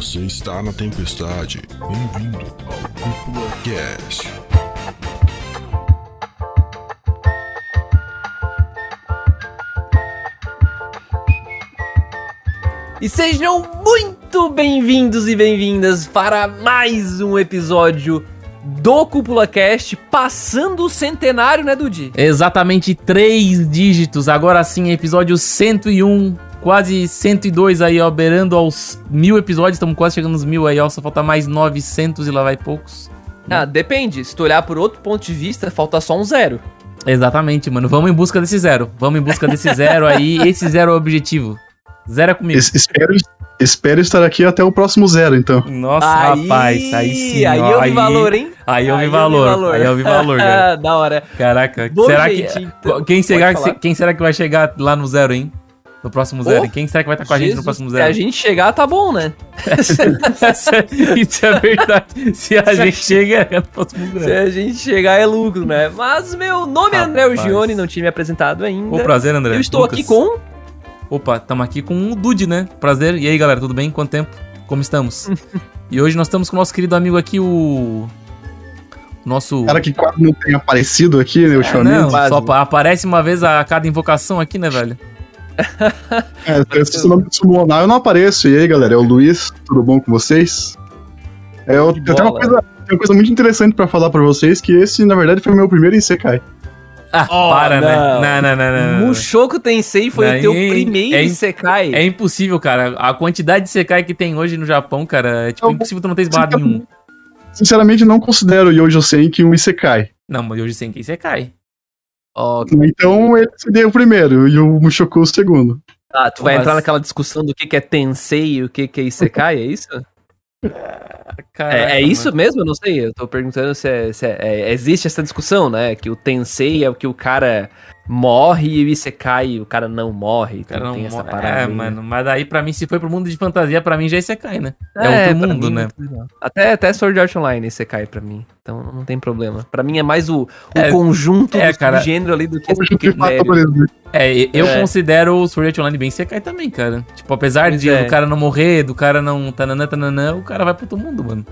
Você está na tempestade. Bem-vindo ao Cúpula Cast. E sejam muito bem-vindos e bem-vindas para mais um episódio do Cúpula Cast, passando o centenário, né, Dudi? Exatamente três dígitos, agora sim, episódio 101, quase 102 aí, ó, beirando aos mil episódios, estamos quase chegando nos mil aí, ó, só falta mais 900 e lá vai poucos. Ah, depende, se tu olhar por outro ponto de vista, falta só um zero. Exatamente, mano, vamos em busca desse zero, vamos em busca desse zero aí, esse zero é o objetivo. Zero é comigo. Es- espero, espero estar aqui até o próximo zero, então. Nossa, rapaz, aí sim, Aí ó, eu vi valor, hein? Aí eu vi valor, aí eu vi valor, cara. da hora. Caraca, Bom, será gente, que. então, quem, será, falar. quem será que vai chegar lá no zero, hein? No próximo zero? Oh, quem será que vai estar com a gente no Jesus, próximo Se zero? a gente chegar, tá bom, né? Isso é verdade. Se a gente chega, é no próximo Se zero. a gente chegar, é lucro, né? Mas meu nome é André. Gione, não tinha me apresentado ainda. Ô, prazer, André. Eu estou Lucas. aqui com Opa, estamos aqui com o Dude, né? Prazer. E aí, galera, tudo bem? Quanto tempo? Como estamos? e hoje nós estamos com o nosso querido amigo aqui, o. Nosso. Cara que quase não tem aparecido aqui, né, É, ultimamente. não, quase. só apa- aparece uma vez a cada invocação aqui, né, velho? É, se o nome do summonar, eu não apareço. E aí, galera, é o Luiz, tudo bom com vocês? É, eu, eu tenho uma coisa, uma coisa muito interessante pra falar pra vocês, que esse, na verdade, foi o meu primeiro Isekai. Ah, Oh, para, né? não. Não, não, não, não. não. Mushoku Tensei foi Não, o teu é- primeiro é- Isekai. É impossível, cara. A quantidade de Sekai que tem hoje no Japão, cara, é tipo Eu- impossível tu não ter esbarrado em um. Sinceramente, não considero Yojo Senki um Isekai. Não, mas hoje sem quem Sekai. Ó, Então, ele seria o primeiro e o Mushoku o segundo. tá, tu vai Mas- entrar naquela discussão do que, que é Tensei e o que, que é Isekai, é isso? Caraca, é, é isso mano. mesmo? Eu não sei. Eu tô perguntando se, é, se é- é- existe essa discussão, né? Que o Tensei é o que o cara morre e o Isekai o cara não morre. O cara Então não tem essa mo- parada. É, aí, né? mano, mas daí pra mim, se foi pro mundo de fantasia, pra mim já é Sekai, né? É, outro pra mundo, mim, né? não. Até, até Sword Art Online Isekai pra mim. Então não tem problema. Pra mim é mais o, o É, conjunto é, do cara. gênero ali do que esse critério. É, eu É. considero o Sword Art Online bem Sekai também, cara. Tipo, apesar Pois de é. o cara não morrer, do cara não tananã, tananã, o cara vai pro outro mundo, mano.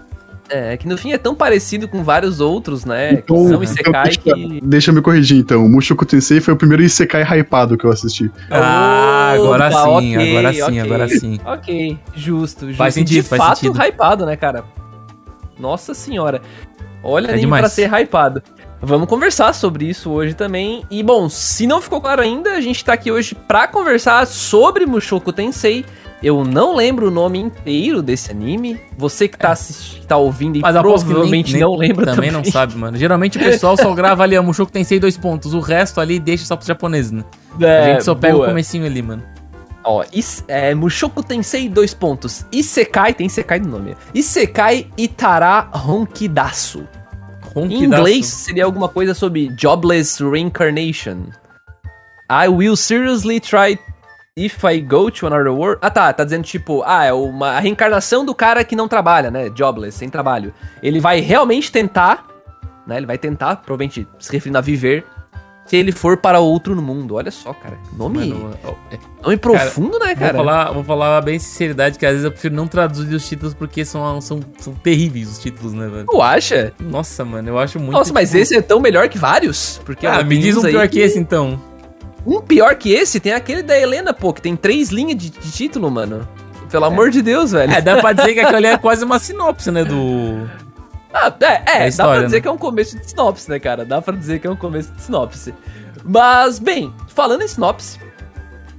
É, que no fim é tão parecido com vários outros, né? que Então, são então Isekai deixa, que. deixa eu me corrigir, então. O Mushoku Tensei foi o primeiro Isekai hypado que eu assisti. Ah, agora Opa, sim, ok, agora sim, ok. agora sim. Ok, justo, justo. Faz sentido, De faz fato, sentido. hypado, né, cara? Nossa senhora. Olha É demais. pra ser hypado. Vamos conversar sobre isso hoje também. E bom, se não ficou claro ainda, a gente tá aqui hoje pra conversar sobre Mushoku Tensei. Eu não lembro o nome inteiro desse anime. Você que tá, assistindo, tá ouvindo e Mas provavelmente nem- não lembra Também também. não sabe, mano. Geralmente o pessoal só grava ali, ó, Mushoku tem seis dois pontos. O resto ali deixa só pros japoneses, né? a É, gente só pega boa. o comecinho ali, mano. Ó, is, é, Mushoku Tensei, dois pontos. Isekai, tem Isekai no nome. Isekai Itara Honkidasu. Em Ronquidaço. inglês seria alguma coisa sobre Jobless Reincarnation. I will seriously try if I go to another world. Ah tá, tá dizendo tipo, ah, é uma a reencarnação do cara que não trabalha, né? Jobless, sem trabalho. Ele vai realmente tentar, né? Ele vai tentar, provavelmente se referindo a viver, se ele for para outro no mundo. Olha só, cara. Nome, Mano, é, nome profundo, né, Vou cara? falar, vou falar bem sinceridade que às vezes eu prefiro não traduzir os títulos porque são, são, são terríveis os títulos, né, velho? Tu acha? Nossa, mano, eu acho muito. Nossa, mas tipo, esse é tão melhor que vários? Porque Ah, ó, me diz um pior que esse então. Um pior que esse tem aquele da Helena, pô, que tem três linhas de, de título, mano. Pelo amor de Deus, velho. É, dá pra dizer que ali é quase uma sinopse, né, do. Ah, é, é, É a dá história, pra dizer né? que é um começo de sinopse, né, cara? Dá pra dizer que é um começo de sinopse. Mas, bem, falando em sinopse,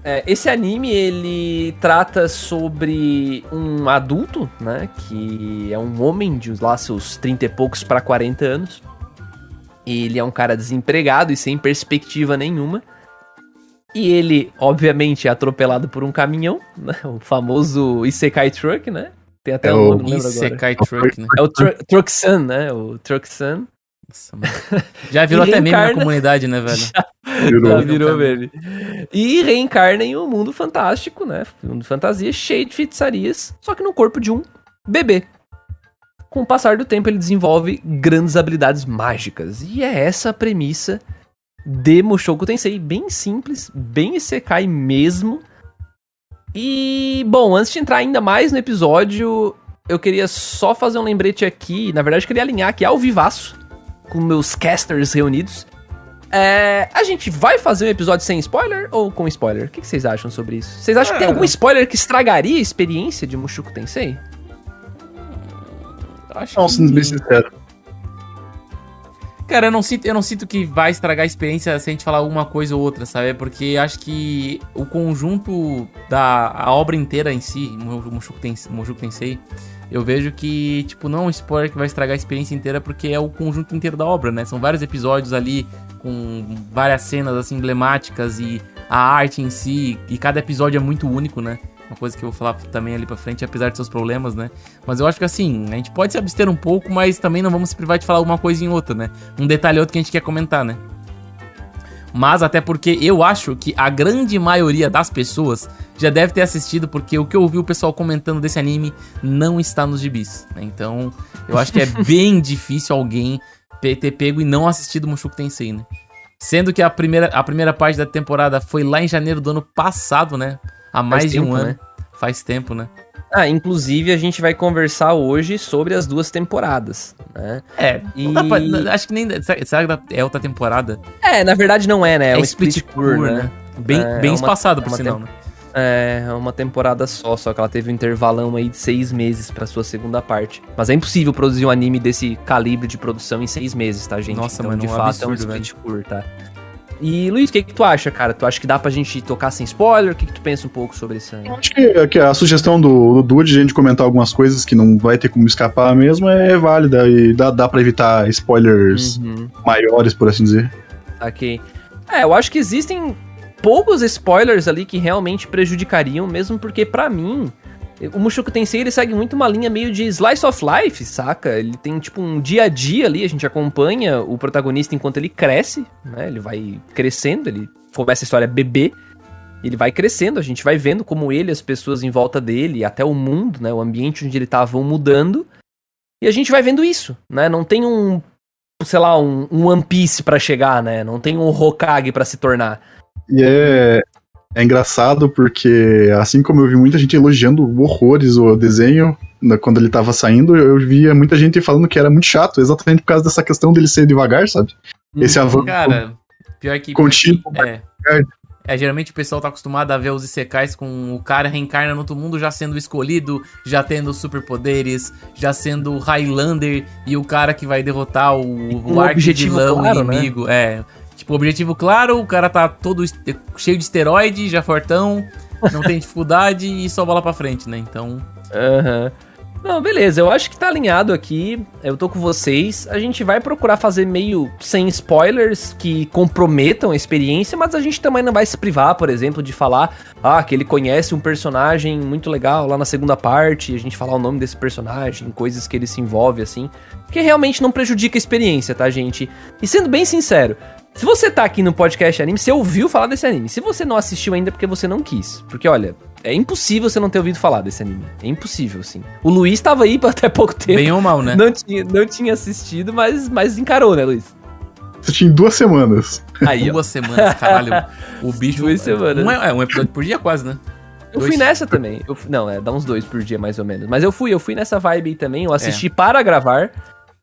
é, esse anime, ele trata sobre um adulto, né, que é um homem de lá seus 30 e poucos pra 40 anos. Ele é um cara desempregado e sem perspectiva nenhuma. E ele, obviamente, é atropelado por um caminhão, né, o famoso Isekai Truck, né? Tem até É um o nome, não lembro agora. Isekai Truck, né? É o Tru Truck Sun, né? O Truck Sun. Nossa, mano. Já virou até meme na reencarna- comunidade, né, velho? Virou. Já virou meme. E reencarna em um mundo fantástico, né? Um mundo de fantasia cheio de feitiçarias, só que no corpo de um bebê. Com o passar do tempo, ele desenvolve grandes habilidades mágicas. E é essa a premissa de Mushoku Tensei. Bem simples, bem Isekai mesmo. E, bom, antes de entrar ainda mais no episódio, eu queria só fazer um lembrete aqui. Na verdade, eu queria alinhar aqui ao vivaço com meus casters reunidos. É, a gente vai fazer um episódio sem spoiler ou com spoiler? O que, que vocês acham sobre isso? Vocês acham que tem É. algum spoiler que estragaria a experiência de Mushoku Tensei? Acho Não, que- sendo bem sincero. Cara, eu não, sinto, eu não sinto que vai estragar a experiência se a gente falar uma coisa ou outra, sabe? Porque acho que o conjunto da a obra inteira em si, Mushoku Tensei, eu vejo que, tipo, não é um spoiler que vai estragar a experiência inteira, porque é o conjunto inteiro da obra, né? São vários episódios ali com várias cenas, assim, emblemáticas e a arte em si, e cada episódio é muito único, né? Uma coisa que eu vou falar também ali pra frente, apesar de seus problemas, né? Mas eu acho que assim, a gente pode se abster um pouco, mas também não vamos se privar de falar uma coisa em outra, né? Um detalhe ou outro que a gente quer comentar, né? Mas até porque eu acho que a grande maioria das pessoas já deve ter assistido, porque o que eu ouvi o pessoal comentando desse anime não está nos gibis. né? Então, eu acho que é bem difícil alguém ter pego e não assistido Mushoku Tensei, né? Sendo que a primeira, a primeira parte da temporada foi lá em janeiro do ano passado, né? Há mais de um ano. né? Faz tempo, né? Ah, inclusive a gente vai conversar hoje sobre as duas temporadas, né? É, E- pra- acho que nem. Será, que é outra temporada? É, na verdade não é, né? É, um split split tour, tour, né? Bem, É, bem é uma- espaçado, é por sinal, né? É, é uma temporada só, só que ela teve um intervalão aí de seis meses pra sua segunda parte. Mas é impossível produzir um anime desse calibre de produção em seis meses, tá, gente? Nossa, então, mano, de um fato, é um absurdo, split tour, tá? E, Luiz, o que, que tu acha, cara? Tu acha que dá pra gente tocar sem spoiler? O que, que tu pensa um pouco sobre isso? Eu acho que, que a sugestão do, do Dude de a gente comentar algumas coisas que não vai ter como escapar mesmo é válida e dá, dá pra evitar spoilers Uhum. maiores, por assim dizer. Ok. É, eu acho que existem poucos spoilers ali que realmente prejudicariam, mesmo porque, pra mim, o Mushoku Tensei ele segue muito uma linha meio de slice of life, saca? Ele tem tipo um dia a dia ali, a gente acompanha o protagonista enquanto ele cresce, né? Ele vai crescendo, ele começa a história bebê, ele vai crescendo, a gente vai vendo como ele, as pessoas em volta dele, até o mundo, né? O ambiente onde ele tá vão mudando. E a gente vai vendo isso, né? Não tem um, sei lá, um, um One Piece pra chegar, né? Não tem um Hokage pra se tornar. E é, é engraçado porque, assim como eu vi muita gente elogiando horrores o desenho né, quando ele tava saindo, eu via muita gente falando que era muito chato, exatamente por causa dessa questão dele ser devagar, sabe? Esse avanço. Cara, pior que. Contínuo, pior que- é. É, geralmente o pessoal tá acostumado a ver os Isekais com o cara reencarna no outro mundo já sendo escolhido, já tendo superpoderes, já sendo Highlander e o cara que vai derrotar o, um o objetivo claro, né? inimigo. É. Tipo, objetivo claro, o cara tá todo cheio de esteroide, já fortão, não tem dificuldade e só bola pra frente, né? Então. Aham. Não, beleza, eu acho que tá alinhado aqui. Eu tô com vocês. A gente vai procurar fazer meio sem spoilers que comprometam a experiência, mas a gente também não vai se privar, por exemplo, de falar ah, que ele conhece um personagem muito legal lá na segunda parte, a gente falar o nome desse personagem, coisas que ele se envolve assim, que realmente não prejudica a experiência, tá, gente? E sendo bem sincero, se você tá aqui no podcast anime, você ouviu falar desse anime. Se você não assistiu ainda é porque você não quis. Porque, olha, é impossível você não ter ouvido falar desse anime. É impossível, sim. O Luiz tava aí até pouco tempo. Bem ou mal, né? Não tinha, não tinha assistido, mas, mas encarou, né, Luiz? Assisti em duas semanas. Aí. Duas semanas, caralho. O bicho. Duas semanas. Um, é, é um episódio por dia, quase, né? Eu Dois. fui nessa também. Eu não, é, dá uns dois por dia, mais ou menos. Mas eu fui, eu fui nessa vibe aí também. Eu assisti para gravar.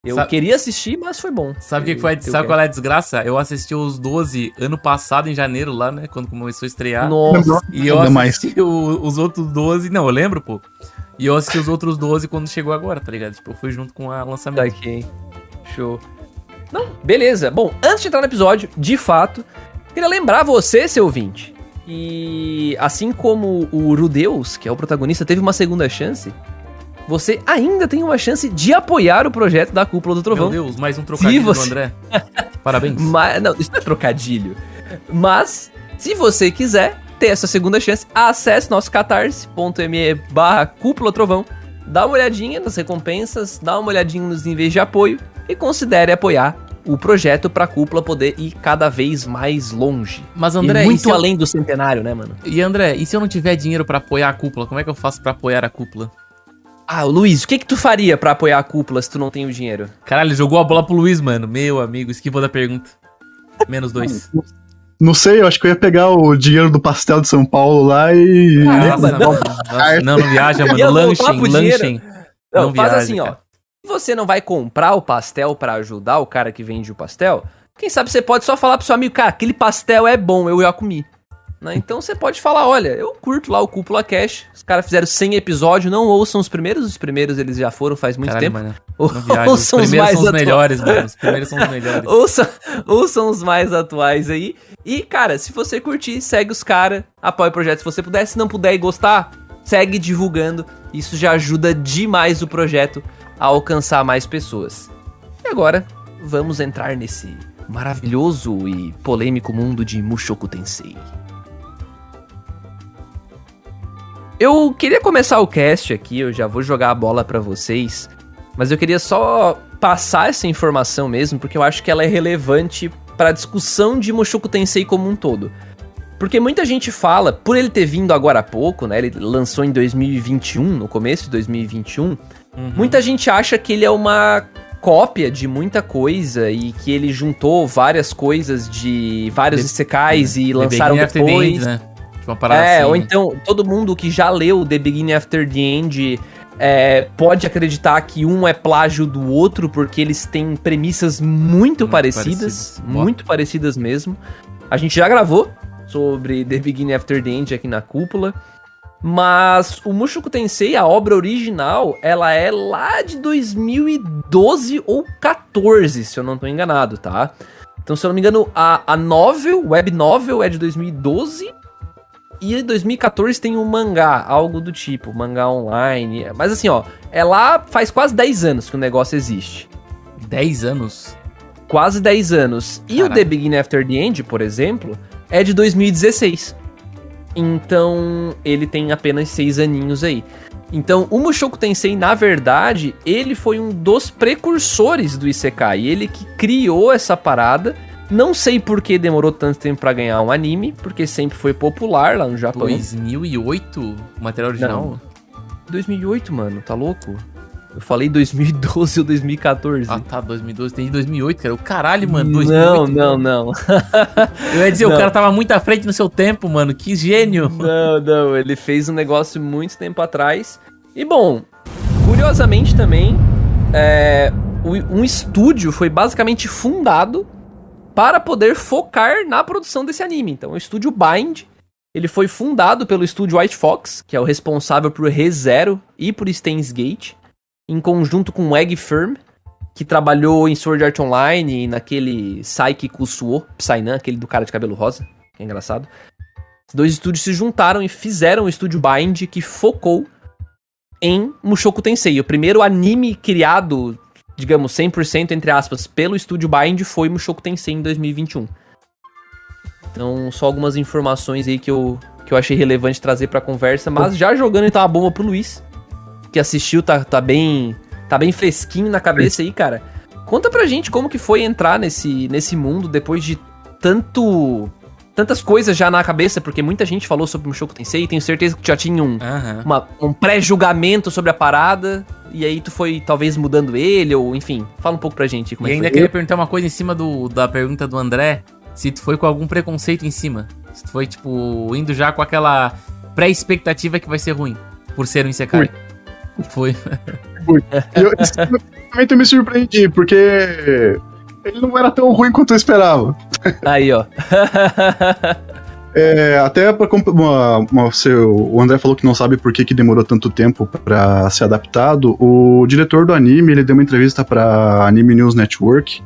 Eu Sabe- queria assistir, mas foi bom. Sabe o que que foi? Sabe qual é a desgraça? Eu assisti os 12 ano passado, em janeiro, lá, né? Quando começou a estrear. Nossa. E eu Ainda assisti o- os outros 12. Não, eu lembro, pô. E eu assisti os outros 12 quando chegou agora, tá ligado? Tipo, eu fui junto com a lançamento. Daqui. Show. Não, beleza. Bom, antes de entrar no episódio, de fato, queria lembrar você, seu ouvinte, que assim como o Rudeus, que é o protagonista, teve uma segunda chance, você ainda tem uma chance de apoiar o projeto da Cúpula do Meu Trovão. Deus, mais um trocadilho você- do André. Parabéns. Mas, não, isso não é trocadilho. Mas, se você quiser ter essa segunda chance, acesse nosso catarse.me barra cúpula trovão, dá uma olhadinha nas recompensas, dá uma olhadinha nos níveis de apoio e considere apoiar o projeto pra cúpula poder ir cada vez mais longe. Mas, André, e, muito eu- além do centenário, né, mano? e André, e se eu não tiver dinheiro pra apoiar a cúpula, como é que eu faço pra apoiar a cúpula? Ah, Luiz, o que que tu faria pra apoiar a cúpula se tu não tem o dinheiro? Caralho, jogou a bola pro Luiz, mano. Meu amigo, esquivou da pergunta. Menos dois. Não sei, eu acho que eu ia pegar o dinheiro do pastel de São Paulo lá e. Caramba, não, nossa, não, não viaja, mano. Lanchem, lanchem. Não, Não faz viaja, assim, ó. cara. Se você não vai comprar o pastel pra ajudar o cara que vende o pastel, quem sabe você pode só falar pro seu amigo, cara, aquele pastel é bom, eu já comi. Né? Então você pode falar, olha, eu curto lá o Cúpula Cash, os caras fizeram 100 episódios, não ouçam os primeiros, os primeiros eles já foram faz muito Caralho, tempo. mano. Os Ouçam os primeiros mais são os atuais. melhores, mano. Os primeiros são os melhores. Ouçam, ouçam os mais atuais aí. E, cara, se você curtir, segue os caras, apoia o projeto se você puder. Se não puder e gostar, segue divulgando. Isso já ajuda demais o projeto a alcançar mais pessoas. E agora, vamos entrar nesse maravilhoso e polêmico mundo de Mushoku Tensei. Eu queria começar o cast aqui, eu já vou jogar a bola pra vocês, mas eu queria só passar essa informação mesmo, porque eu acho que ela é relevante pra discussão de Mushoku Tensei como um todo. Porque muita gente fala, por ele ter vindo agora há pouco, né? Ele lançou em 2021, no começo de 2021. Uhum. Muita gente acha que ele é uma cópia de muita coisa e que ele juntou várias coisas de vários The- isekais e lançaram depois. End, né? Tipo uma parada É, assim. ou então todo mundo que já leu The Beginning After the End é, pode acreditar que um é plágio do outro, porque eles têm premissas muito, Muito parecidas, parecidas. muito parecidas mesmo. A gente já gravou sobre The Beginning After the End aqui na cúpula. Mas o Mushoku Tensei, a obra original, ela é lá de 2012 ou 14, se eu não tô enganado, tá? Então, se eu não me engano, a, a novel, web novel é de 2012 e em 2014 tem um mangá, algo do tipo, mangá online. Mas assim, ó, é lá faz quase 10 anos que o negócio existe. 10 anos. Quase 10 anos. E o. The Beginning After the End, por exemplo, é de 2016. Então, ele tem apenas 6 aninhos aí. Então, o Mushoku Tensei, na verdade, ele foi um dos precursores do Isekai. Ele que criou essa parada. Não sei por que demorou tanto tempo pra ganhar um anime, porque sempre foi popular lá no Japão. 2008? O material original? 2008, mano, tá louco? Eu falei 2012 ou 2014. Ah, tá, 2012. Tem de 2008, cara. O caralho, mano. não, 2008. não, não. Eu ia dizer, Não. o cara tava muito à frente no seu tempo, mano. Que gênio. Não, não, ele fez um negócio muito tempo atrás. E bom, curiosamente também, é, um estúdio foi basicamente fundado para poder focar na produção desse anime. Então, o estúdio Bind, ele foi fundado pelo estúdio White Fox, que é o responsável por ReZero e por Steins Gate, em conjunto com o Egg Firm, que trabalhou em Sword Art Online e naquele Saiki Kusuo, Psynan, aquele do cara de cabelo rosa, que é engraçado. Os dois estúdios se juntaram e fizeram o estúdio Bind, que focou em Mushoku Tensei. O primeiro anime criado, digamos, 100% entre aspas, pelo estúdio Bind foi Mushoku Tensei em 2021. Então, só algumas informações aí que eu, que eu achei relevante trazer pra conversa, mas já jogando então a bomba pro Luiz, que assistiu, tá, tá bem tá bem fresquinho na cabeça aí, cara. Conta pra gente como que foi entrar nesse, nesse mundo depois de tanto tantas coisas já na cabeça, porque muita gente falou sobre Mushoku Tensei, tenho certeza que tu já tinha um, uma- um pré-julgamento sobre a parada, e aí tu foi talvez mudando ele, ou enfim, fala um pouco pra gente como E é que ainda foi. queria perguntar uma coisa em cima do, da pergunta do André. Se tu foi com algum preconceito em cima. Se tu foi, tipo, indo já com aquela pré-expectativa que vai ser ruim. Por ser um Isekai. Foi. E eu, esse momento eu me surpreendi, porque ele não era tão ruim quanto eu esperava. Aí, ó. É, até seu- o André falou que não sabe por que, que demorou tanto tempo pra ser adaptado. O diretor do anime, ele deu uma entrevista pra Anime News Network.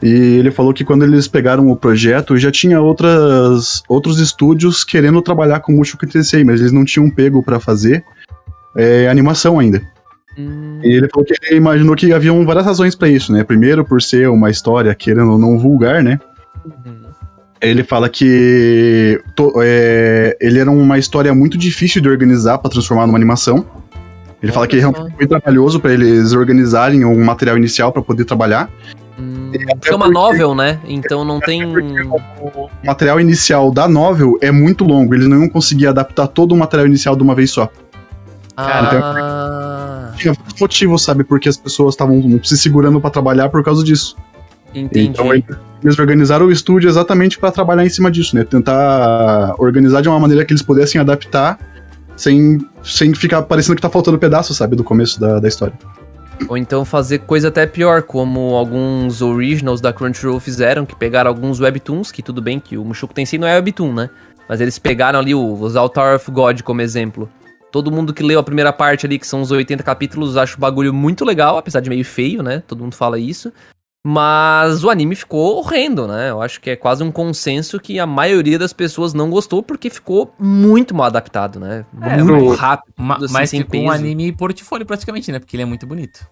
E ele falou que quando eles pegaram o projeto, já tinha outras, outros estúdios querendo trabalhar com Mushoku Tensei, mas eles não tinham pego pra fazer é, animação ainda. Hum, E ele falou que ele imaginou que haviam várias razões pra isso, né? Primeiro, por ser uma história, querendo ou não, vulgar, né? uhum. Ele fala que to- é, ele era uma história muito difícil de organizar pra transformar numa animação. Ele fala que realmente foi trabalhoso pra eles organizarem um material inicial pra poder trabalhar. Hum, é uma porque- novel, né? Então não tem. O material inicial da novel é muito longo, eles não iam conseguir adaptar todo o material inicial de uma vez só. Ah, Tinha motivo, sabe, porque as pessoas estavam se segurando pra trabalhar por causa disso. entendi. Então ele, eles organizaram o estúdio exatamente para trabalhar em cima disso, né? Tentar organizar de uma maneira que eles pudessem adaptar sem, sem ficar parecendo que tá faltando pedaço, sabe, do começo da, da história. Ou então fazer coisa até pior, como alguns originals da Crunchyroll fizeram, que pegaram alguns webtoons, que tudo bem que o Mushoku Tensei não é webtoon, né? Mas eles pegaram ali o, os Altar of God como exemplo. Todo mundo que leu a primeira parte ali, que são os 80 capítulos, acha o bagulho muito legal, apesar de meio feio, né? Todo mundo fala isso. Mas o anime ficou horrendo, né? Eu acho que é quase um consenso que a maioria das pessoas não gostou porque ficou muito mal adaptado, né? É, muito rápido. Ma- assim, mas sem ficou um peso. anime portfólio praticamente, né? Porque ele é muito bonito.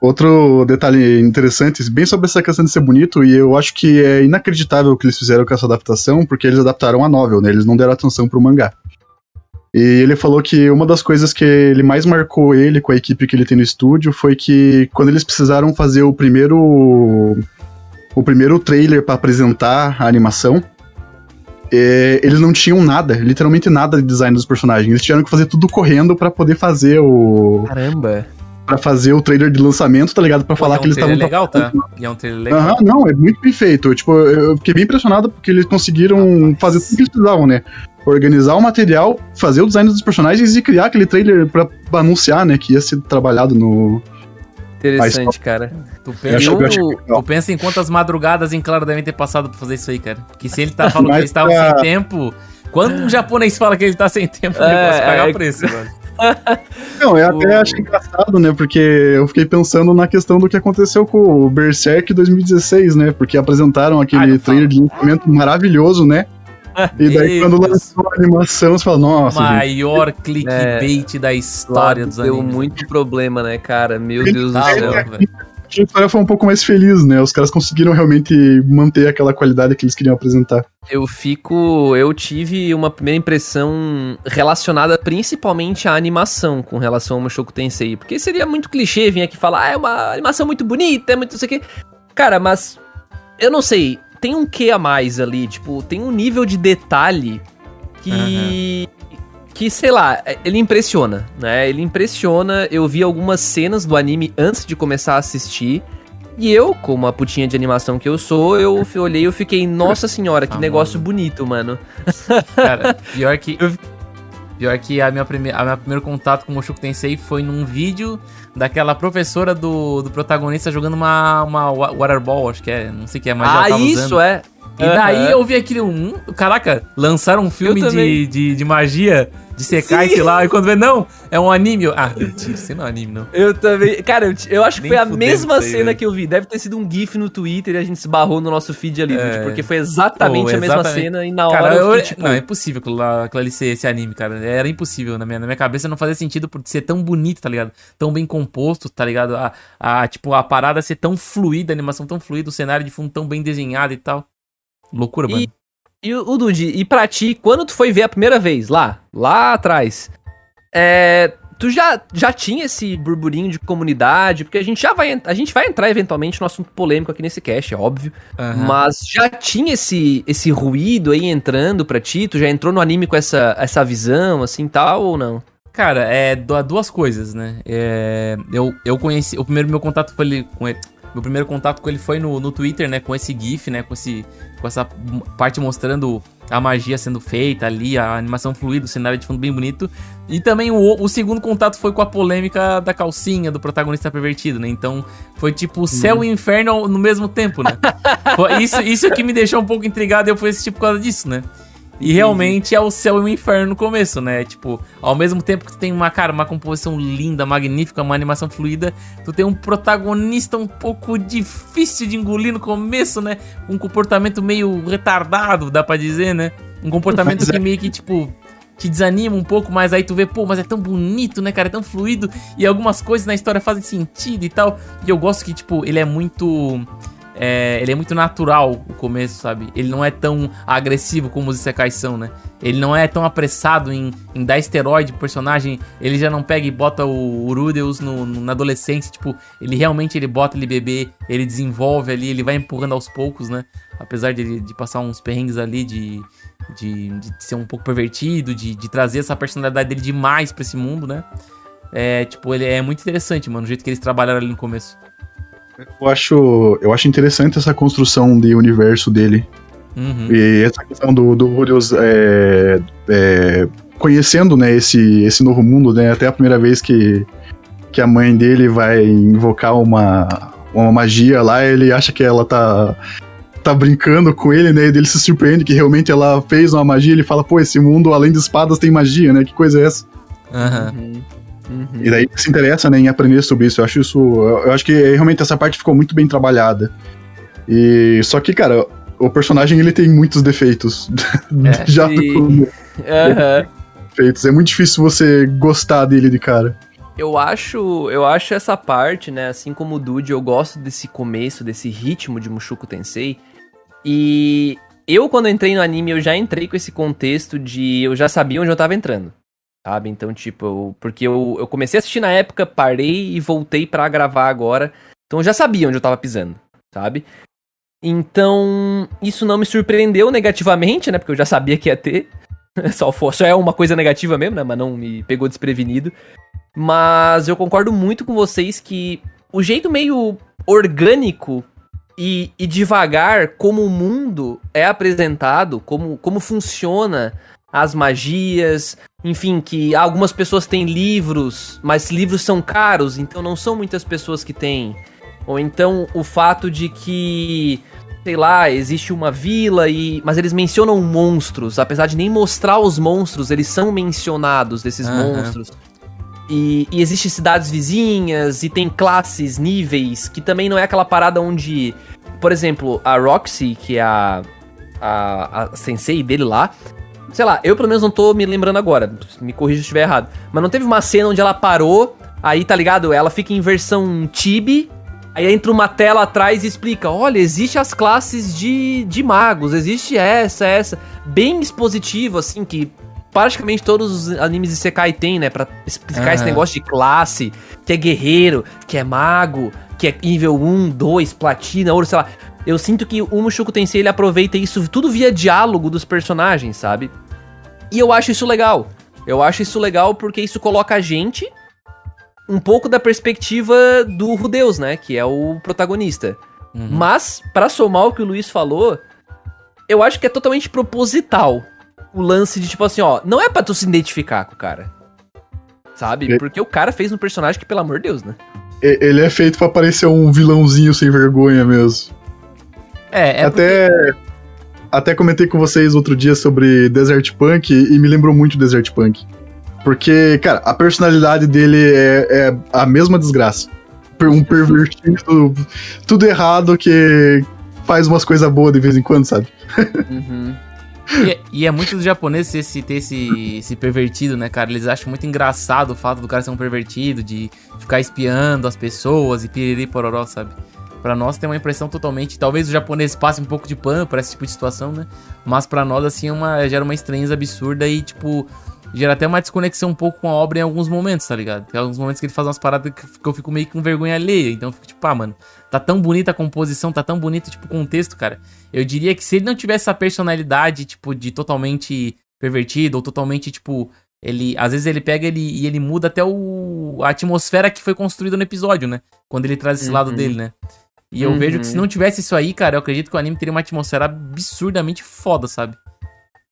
Outro detalhe interessante, bem sobre essa questão de ser bonito, e eu acho que é inacreditável o que eles fizeram com essa adaptação, porque eles adaptaram a novel, né? Eles não deram atenção pro mangá. E ele falou que uma das coisas que ele mais marcou ele com a equipe que ele tem no estúdio foi que quando eles precisaram fazer o primeiro o primeiro trailer para apresentar a animação, é, eles não tinham nada, literalmente nada de design dos personagens. Eles tiveram que fazer tudo correndo para poder fazer o Caramba. Para fazer o trailer de lançamento, tá ligado? Pra falar é que um eles estavam legal, tá? E é um trailer legal. Aham, não, é muito bem feito. Tipo, eu fiquei bem impressionado porque eles conseguiram Rapaz. fazer tudo que eles precisavam, né? Organizar o material, fazer o design dos personagens e criar aquele trailer pra, pra anunciar, né? Que ia ser trabalhado no. Interessante, cara. Tu Eu pensa, acho, eu Eu- legal. tu pensa em quantas madrugadas em claro devem ter passado pra fazer isso aí, cara. Que se ele tá falando que eles estavam pra- sem tempo. Quando um japonês fala que ele tá sem tempo, o É, negócio paga é- preço, mano. Não, eu até O- achei engraçado, né? Porque eu fiquei pensando na questão do que aconteceu com o Berserk 2016, né? Porque apresentaram Ah, aquele não trailer de lançamento maravilhoso, né? E daí quando Deus. lançou a animação, você fala, nossa, gente. Maior clickbait da história dos Deu animes. muito problema, né, cara? Meu Deus do céu. velho. A história foi um pouco mais feliz, né? Os caras conseguiram realmente manter aquela qualidade que eles queriam apresentar. Eu fico. Eu tive uma primeira impressão relacionada principalmente à animação com relação ao Mushoku Tensei. Porque seria muito clichê vir aqui falar, ah, é uma animação muito bonita, é muito não sei o quê. Cara, mas. Eu não sei. Tem um quê a mais ali? Tipo, tem um nível de detalhe que. Que, sei lá, ele impressiona, né? Ele impressiona. Eu vi algumas cenas do anime antes de começar a assistir. E eu, como a putinha de animação que eu sou, eu olhei e fiquei, nossa senhora, que Famoso. negócio bonito, mano. Cara, pior que. Pior que a minha, prime... a minha primeiro contato com o Mushoku Tensei foi num vídeo daquela professora do, do protagonista jogando uma, uma wa- waterball, acho que é, não sei o que é, mas ela ah, tava isso usando. é. E daí eu vi aquele um. Caraca, lançaram um filme de, de, de magia, de secar, sei lá, e quando vê, não, é um anime. Eu, ah, mentira, isso não é anime, não. Eu também. Cara, eu, eu acho que Nem foi a mesma aí, cena velho. que eu vi. Deve ter sido um GIF no Twitter e a gente se barrou no nosso feed ali, É. porque foi exatamente Pô, a mesma exatamente. cena e na hora Cara, eu eu, fiquei, tipo, não, é impossível aquilo, lá, aquilo ali ser esse anime, cara. Era impossível. Na minha, na minha cabeça não fazia sentido por ser tão bonito, tá ligado? Tão bem composto, tá ligado? A, a, tipo, a parada ser tão fluida, a animação tão fluida, o cenário de fundo tão bem desenhado e tal. Loucura, E- mano. E o Dude, e pra ti, quando tu foi ver a primeira vez, lá, lá atrás, é, tu já, já tinha esse burburinho de comunidade, porque a gente já vai, a gente vai entrar eventualmente no assunto polêmico aqui nesse cast, é óbvio, Aham. mas já tinha esse, esse ruído aí entrando pra ti, tu já entrou no anime com essa, essa visão, assim, tal, ou não? Cara, é du- duas coisas, né? É, eu, eu conheci. O primeiro meu contato foi com ele. Meu primeiro contato com ele foi no, no Twitter, né? Com esse GIF, né? Com, esse, com essa parte mostrando a magia sendo feita ali, a animação fluida, o cenário de fundo bem bonito. E também o, o segundo contato foi com a polêmica da calcinha do protagonista pervertido, né? Então foi tipo céu e inferno no mesmo tempo, né? Isso, isso que me deixou um pouco intrigado e eu fui assistir por causa disso, né? E realmente é o céu e o inferno no começo, né? Tipo, ao mesmo tempo que tu tem uma, cara, uma composição linda, magnífica, uma animação fluida, tu tem um protagonista um pouco difícil de engolir no começo, né? Um comportamento meio retardado, dá pra dizer, né? Um comportamento Mas é- que meio que, tipo, te desanima um pouco, mas aí tu vê, pô, mas é tão bonito, né, cara? É tão fluido e algumas coisas na história fazem sentido e tal. E eu gosto que, tipo, ele é muito. É, ele é muito natural o começo, sabe? Ele não é tão agressivo como os Isekais são, né? Ele não é tão apressado em, em dar esteroide pro personagem. Ele já não pega e bota o Urudeus no, no- na adolescência. Tipo, ele realmente ele bota ele bebê, ele desenvolve ali, ele vai empurrando aos poucos, né? Apesar de, de passar uns perrengues ali de, de, de ser um pouco pervertido, de, de trazer essa personalidade dele demais pra esse mundo, né? É, tipo, ele é muito interessante, mano, o jeito que eles trabalharam ali no começo. Eu acho, eu acho interessante essa construção de universo dele. Uhum. E essa questão do, do Rudeus é, é, conhecendo né, esse, esse novo mundo, né? Até a primeira vez que, que a mãe dele vai invocar uma, uma magia lá, ele acha que ela tá, tá brincando com ele, né? E ele se surpreende que realmente ela fez uma magia. Ele fala, pô, esse mundo além de espadas tem magia, né? Que coisa é essa? Aham. Uhum. Uhum. E daí se interessa né, em aprender sobre isso. Eu acho isso. Eu, eu acho que realmente essa parte ficou muito bem trabalhada. E só que, cara, o personagem ele tem muitos defeitos. É, Já e- do Aham. defeitos. É muito difícil você gostar dele de cara. Eu acho, eu acho essa parte, né, assim como o Dude, eu gosto desse começo, desse ritmo de Mushoku Tensei. E eu quando entrei no anime, eu já entrei com esse contexto de eu já sabia onde eu tava entrando. Sabe? Então, tipo, eu- porque eu, eu comecei a assistir na época, parei e voltei pra gravar agora. Então eu já sabia onde eu tava pisando, sabe? Então, isso não me surpreendeu negativamente, né? Porque eu já sabia que ia ter. Só, for, só é uma coisa negativa mesmo, né? Mas não me pegou desprevenido. Mas eu concordo muito com vocês que o jeito meio orgânico e, e devagar como o mundo é apresentado, como, como funciona as magias, enfim, que algumas pessoas têm livros, mas livros são caros, então não são muitas pessoas que têm. Ou então o fato de que, sei lá, existe uma vila e. Mas eles mencionam monstros, apesar de nem mostrar os monstros, eles são mencionados desses Aham. monstros. E, e existem cidades vizinhas, e tem classes, níveis, que também não é aquela parada onde. Por exemplo, a Roxy, que é a, a, a sensei dele lá. Sei lá, eu pelo menos não tô me lembrando agora. Me corrija se estiver errado. Mas não teve uma cena onde ela parou, aí tá ligado? Ela fica em versão Tibi. Aí entra uma tela atrás e explica: olha, existe as classes de, de magos, existe essa, essa. Bem expositivo, assim, que praticamente todos os animes de Sekai tem, né? Pra explicar esse Aham. negócio de classe, que é guerreiro, que é mago, que é nível 1, 2, platina, ouro, sei lá. Eu sinto que o Mushoku Tensei ele aproveita isso tudo via diálogo dos personagens, sabe? E eu acho isso legal. Eu acho isso legal porque isso coloca a gente um pouco da perspectiva do Rudeus, né? Que é o protagonista. Uhum. Mas, pra somar o que o Luiz falou, eu acho que é totalmente proposital o lance de tipo assim, ó, não é pra tu se identificar com o cara. Sabe? É. Porque o cara fez um personagem que, pelo amor de Deus, né? Ele é feito pra parecer um vilãozinho sem vergonha mesmo. É, é até, até comentei com vocês outro dia sobre Desert Punk e me lembrou muito Desert Punk. Porque, cara, a personalidade dele é, é a mesma desgraça. Um pervertido, tudo errado que faz umas coisas boas de vez em quando, sabe? Uhum. E é, e é muito dos japoneses esse, ter esse, esse pervertido, né, cara? Eles acham muito engraçado o fato do cara ser um pervertido, de ficar espiando as pessoas e piriri pororó, sabe? Pra nós tem uma impressão totalmente. Talvez o japonês passe um pouco de pano pra esse tipo de situação, né? Mas pra nós, assim, é uma, gera uma estranheza absurda e, tipo, gera até uma desconexão um pouco com a obra em alguns momentos, tá ligado? Tem alguns momentos que ele faz umas paradas que que eu fico meio com vergonha alheia. Então eu fico tipo, ah, mano, tá tão bonita a composição, tá tão bonito, tipo, o contexto, cara. Eu diria que se ele não tivesse essa personalidade, tipo, de totalmente pervertido, ou totalmente, tipo, ele. Às vezes ele pega ele, e ele muda até o, a atmosfera que foi construída no episódio, né? Quando ele traz esse Uhum. lado dele, né? E eu Uhum. vejo que se não tivesse isso aí, cara, eu acredito que o anime teria uma atmosfera absurdamente foda, sabe?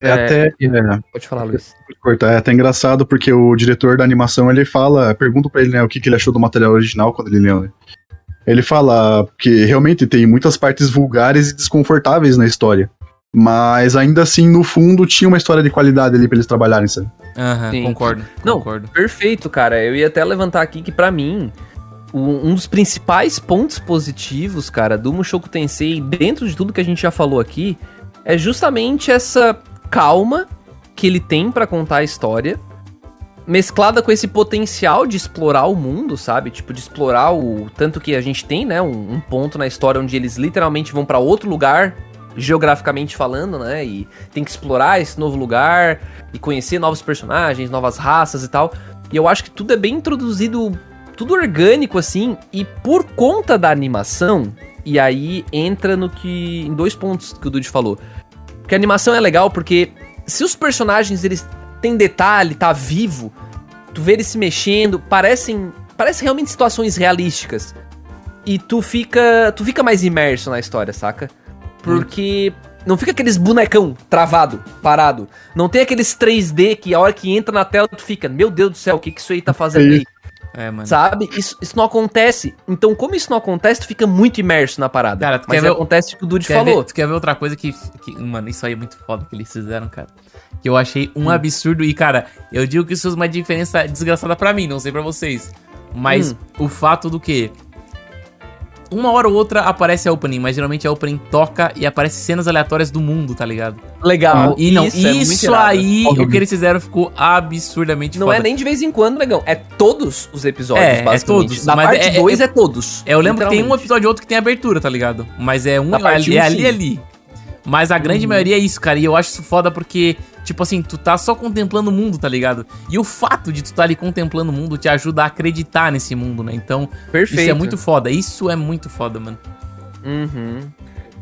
É, É. até. É, Pode falar, Luiz. Cortar, é até engraçado porque o diretor da animação ele fala, pergunta pra ele né, o que, que ele achou do material original quando ele leu. né? Ele fala que realmente tem muitas partes vulgares e desconfortáveis na história. Mas ainda assim, no fundo, tinha uma história de qualidade ali pra eles trabalharem, sabe? Aham, Sim. concordo. Não, Concordo. Perfeito, cara. Eu ia até levantar aqui que, pra mim, um dos principais pontos positivos, cara, do Mushoku Tensei, dentro de tudo que a gente já falou aqui, é justamente essa calma que ele tem pra contar a história, mesclada com esse potencial de explorar o mundo, sabe? Tipo, de explorar o tanto que a gente tem, né, um, um ponto na história onde eles literalmente vão pra outro lugar, geograficamente falando, né? E tem que explorar esse novo lugar e conhecer novos personagens, novas raças e tal. E eu acho que tudo é bem introduzido, tudo orgânico assim, e por conta da animação, e aí entra no que em dois pontos que o Dude falou. Que a animação é legal porque se os personagens eles têm detalhe, tá vivo, tu vê eles se mexendo, parecem, parecem realmente situações realísticas. e tu fica, tu fica mais imerso na história, saca? Porque não fica aqueles bonecão travado, parado. Não tem aqueles 3D que a hora que entra na tela tu fica, meu Deus do céu, o que que isso aí tá fazendo aí? É, mano. Sabe? Isso, isso não acontece. Então, como isso não acontece, tu fica muito imerso na parada. Cara, tu Mas quer ver acontece o que o Dude falou. ver, tu quer ver outra coisa que, que- Mano, isso aí é muito foda que eles fizeram, cara. Que eu achei um absurdo. E, cara, eu digo que isso faz uma diferença desgraçada pra mim, não sei pra vocês. Mas Hum. o fato do que. Uma hora ou outra aparece a opening, mas geralmente a opening toca e aparece cenas aleatórias do mundo, tá ligado? Legal. E não, é muito isso, irado. aí, o que eles fizeram ficou absurdamente Não foda. é nem de vez em quando, negão. É todos os episódios, É, é basicamente. todos, Da mas parte é- 2 é- é, todos. É, eu lembro que tem um episódio ou outro que tem abertura, tá ligado? Mas é um ali, um, ali, sim. ali. Mas a grande Uhum. maioria é isso, cara. E eu acho isso foda porque, tipo assim, tu tá só contemplando o mundo, tá ligado? E o fato de tu tá ali contemplando o mundo te ajuda a acreditar nesse mundo, né? Então, Perfeito. isso é muito foda. Isso é muito foda, mano. Uhum.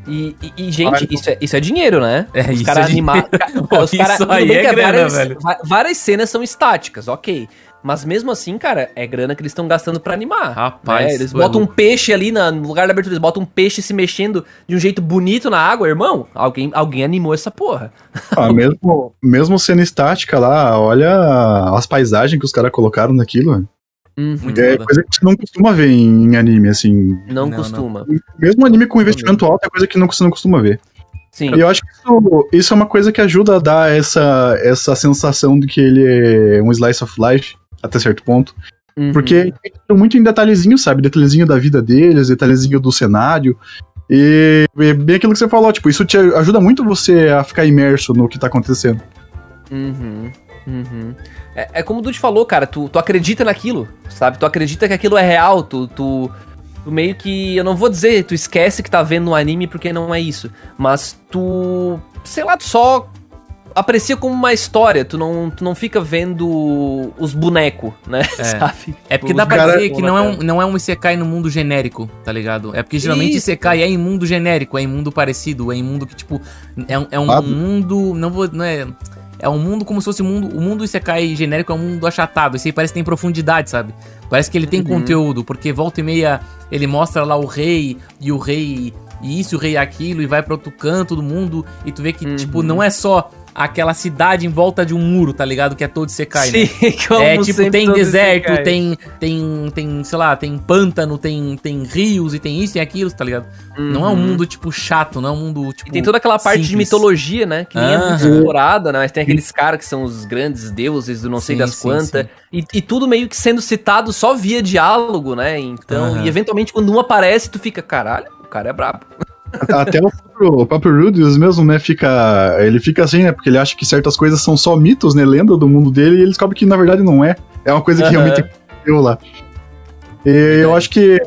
E, e- e, gente, Olha, isso é, isso é dinheiro, né? É, os isso caras é. Pô, os cara, isso tudo aí bem é que é grana, várias, várias cenas são estáticas, ok. Mas mesmo assim, cara, é grana que eles estão gastando pra animar. Rapaz, né? Eles é botam um peixe ali na- no lugar da abertura, eles botam um peixe se mexendo de um jeito bonito na água, irmão. Alguém, alguém animou essa porra. Ah, mesmo, mesmo cena estática lá, olha as paisagens que os caras colocaram naquilo. mano. Muito É foda. coisa que você não costuma ver em, em anime, assim. Não, Não, costuma. Mesmo anime com investimento alto é coisa que não, você não costuma ver. Sim. E eu acho que isso, isso é uma coisa que ajuda a dar essa, essa sensação de que ele é um slice of life, até certo ponto. Uhum. Porque muito em detalhezinho, sabe? Detalhezinho da vida deles, detalhezinho do cenário. E bem aquilo que você falou, tipo, isso te ajuda muito você a ficar imerso no que tá acontecendo. Uhum, uhum. É, é como o Dude falou, cara, tu, tu acredita naquilo, sabe? Tu acredita que aquilo é real, tu, tu, tu meio que. Eu não vou dizer, tu esquece que tá vendo um anime porque não é isso. Mas tu. Sei lá, tu só aprecia como uma história, tu não, tu não fica vendo os bonecos, né? É. Sabe? É porque Os dá pra cara- dizer que não é, um, não é um Isekai no mundo genérico, tá ligado? É porque geralmente Isso. Isekai é em mundo genérico, é em mundo parecido, é em mundo que, tipo, é, um- é um Claro. mundo. Não vou. Não é. É um mundo como se fosse o mundo. O mundo Isekai genérico é um mundo achatado. Esse aí parece que tem profundidade, sabe? Parece que ele tem Uhum. conteúdo, porque volta e meia ele mostra lá o rei e o rei. E isso, o rei aquilo, e vai pra outro canto do mundo, e tu vê que, Uhum. tipo, não é só aquela cidade em volta de um muro, tá ligado? Que é todo Isekai, né? Sim, como É, tipo, tem deserto, tem, tem, tem, sei lá, tem pântano, tem, tem rios e tem isso e aquilo, tá ligado? Não é um Uhum. mundo, tipo, chato, não é um mundo, tipo... E tem toda aquela parte de simples. mitologia, né? Que nem é muito explorada, né? Mas tem aqueles caras que são os grandes deuses do não sei Sim, das quantas. E, e tudo meio que sendo citado só via diálogo, né? Então, Aham. e eventualmente quando um aparece, tu fica, caralho, o cara é brabo. Até o próprio, o próprio Rudius mesmo, né, fica. Ele fica assim, né? Porque ele acha que certas coisas são só mitos, né? Lenda do mundo dele, e ele descobre que na verdade não é. É uma coisa que Aham. realmente aconteceu lá. E eu acho que.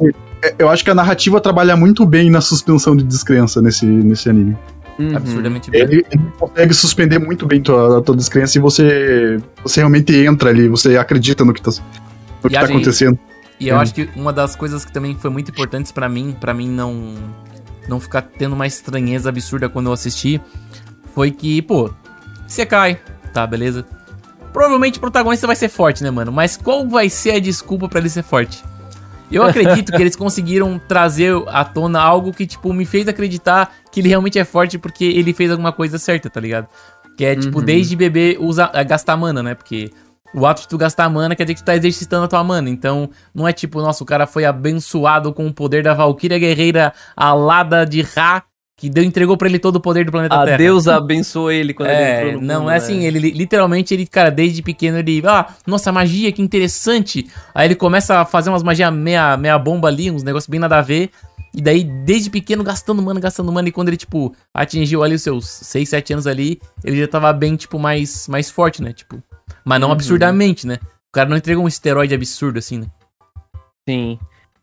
Eu acho que a narrativa trabalha muito bem na suspensão de descrença nesse, nesse anime. Uhum. Absurdamente bem. Ele, ele consegue suspender muito bem tua, tua descrença e você, você realmente entra ali, você acredita no que tá, no que E tá a gente- acontecendo. E eu Hum. acho que uma das coisas que também foi muito importantes pra mim, pra mim não não ficar tendo uma estranheza absurda quando eu assisti, foi que, pô, você cai, tá, beleza? Provavelmente o protagonista vai ser forte, né, mano? Mas qual vai ser a desculpa pra ele ser forte? Eu acredito que eles conseguiram trazer à tona algo que, tipo, me fez acreditar que ele realmente é forte porque ele fez alguma coisa certa, tá ligado? Que é, tipo, Uhum. desde bebê usa, é, gastar mana, né? Porque o ato de tu gastar mana quer dizer que tu tá exercitando a tua mana. Então, não é tipo, nossa, o cara foi abençoado com o poder da Valkyria Guerreira alada de Ra, que deu, entregou pra ele todo o poder do planeta A Terra. Deus abençoe ele quando ele É, entrou no não mundo, é né? assim, ele li- literalmente, ele, cara, desde pequeno ele, ah, nossa, magia, que interessante. Aí ele começa a fazer umas magias meia, meia bomba ali, uns negócios bem nada a ver. E daí, desde pequeno, gastando mana, gastando mana. E quando ele, tipo, atingiu ali os seus 6, 7 anos ali, ele já tava bem, tipo, mais, mais forte, né? Tipo, mas não Uhum. absurdamente, né? O cara não entregou um esteroide absurdo assim, né? Sim.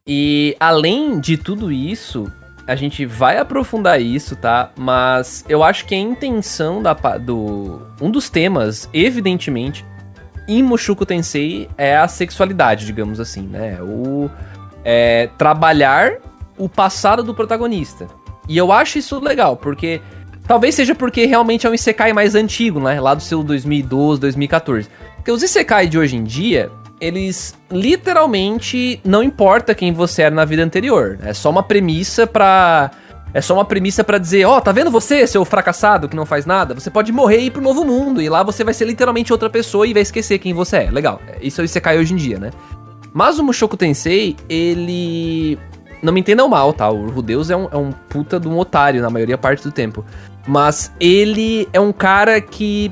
E além de tudo isso, a gente vai aprofundar isso, tá? Mas eu acho que a intenção da, do. Um dos temas, evidentemente, em Mushoku Tensei é a sexualidade, digamos assim, né? O. É, trabalhar o passado do protagonista. E eu acho isso legal, porque. Talvez seja porque realmente é um Isekai mais antigo, né? Lá do seu 2012, 2014. Porque os Isekai de hoje em dia, eles literalmente não importa quem você era na vida anterior. É só uma premissa pra. É só uma premissa pra dizer, ó, tá vendo você, seu fracassado que não faz nada? Você pode morrer e ir pro novo mundo. E lá você vai ser literalmente outra pessoa e vai esquecer quem você é. Legal. Isso aí você cai hoje em dia, né? Mas o Mushoku Tensei, ele. Não me entendam mal, tá? O Rudeus é um, é um puta de um otário na maioria parte do tempo. Mas ele é um cara que.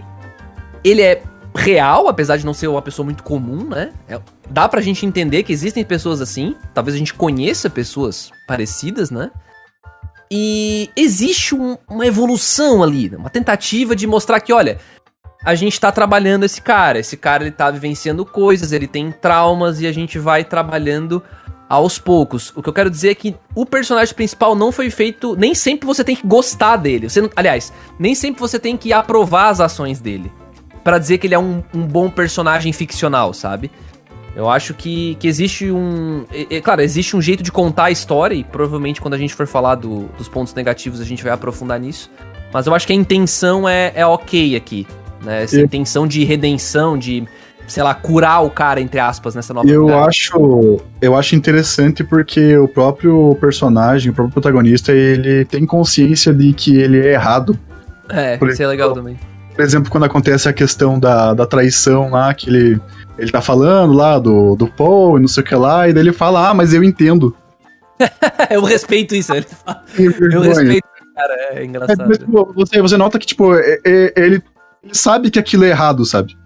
Ele é real, apesar de não ser uma pessoa muito comum, né? É, dá pra gente entender que existem pessoas assim. Talvez a gente conheça pessoas parecidas, né? E existe um- uma evolução ali, né? uma tentativa de mostrar que, olha, a gente tá trabalhando esse cara. Esse cara ele tá vivenciando coisas, ele tem traumas e a gente vai trabalhando aos poucos. O que eu quero dizer é que o personagem principal não foi feito. Nem sempre você tem que gostar dele. Você não- aliás, nem sempre você tem que aprovar as ações dele. Pra dizer que ele é um, um bom personagem ficcional, sabe? Eu acho que, que existe um. É, é, claro, existe um jeito de contar a história, e provavelmente quando a gente for falar do- dos pontos negativos a gente vai aprofundar nisso. Mas eu acho que a intenção é, é ok aqui. Né? Essa intenção de redenção, de, sei lá, curar o cara, entre aspas, nessa nova Eu acho, eu acho interessante porque o próprio personagem, o próprio protagonista, ele tem consciência de que ele é errado. É, por isso é legal também. Por exemplo, quando acontece a questão da, da traição lá, que ele, ele tá falando lá do, do Paul e não sei o que lá, e daí ele fala, ah, mas eu entendo. eu respeito isso. Ele fala, Eu respeito, cara, é É, engraçado. mas, tipo, você, você nota que, tipo, é- é- ele, ele sabe que aquilo é errado, sabe?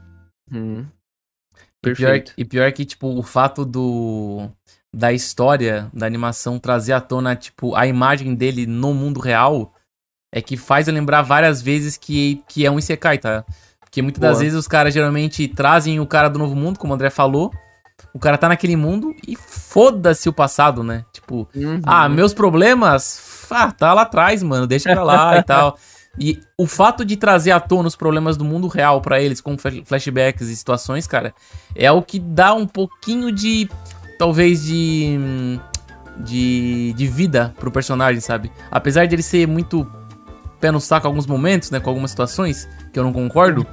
Hum. E pior, Perfeito. e pior que, tipo, o fato do. Da história, da animação trazer à tona, tipo, a imagem dele no mundo real é que faz eu lembrar várias vezes que, que é um Isekai, tá? Porque muitas das Boa. vezes os caras geralmente trazem o cara do novo mundo, como o André falou. O cara tá naquele mundo e foda-se o passado, né? Tipo, Uhum. ah, meus problemas, ah, tá lá atrás, mano, deixa pra lá e tal. E o fato de trazer à tona os problemas do mundo real pra eles, com flash- flashbacks e situações, cara, é o que dá um pouquinho de, talvez, de, de, de vida pro personagem, sabe? Apesar de ele ser muito pé no saco em alguns momentos, né, com algumas situações, que eu não concordo,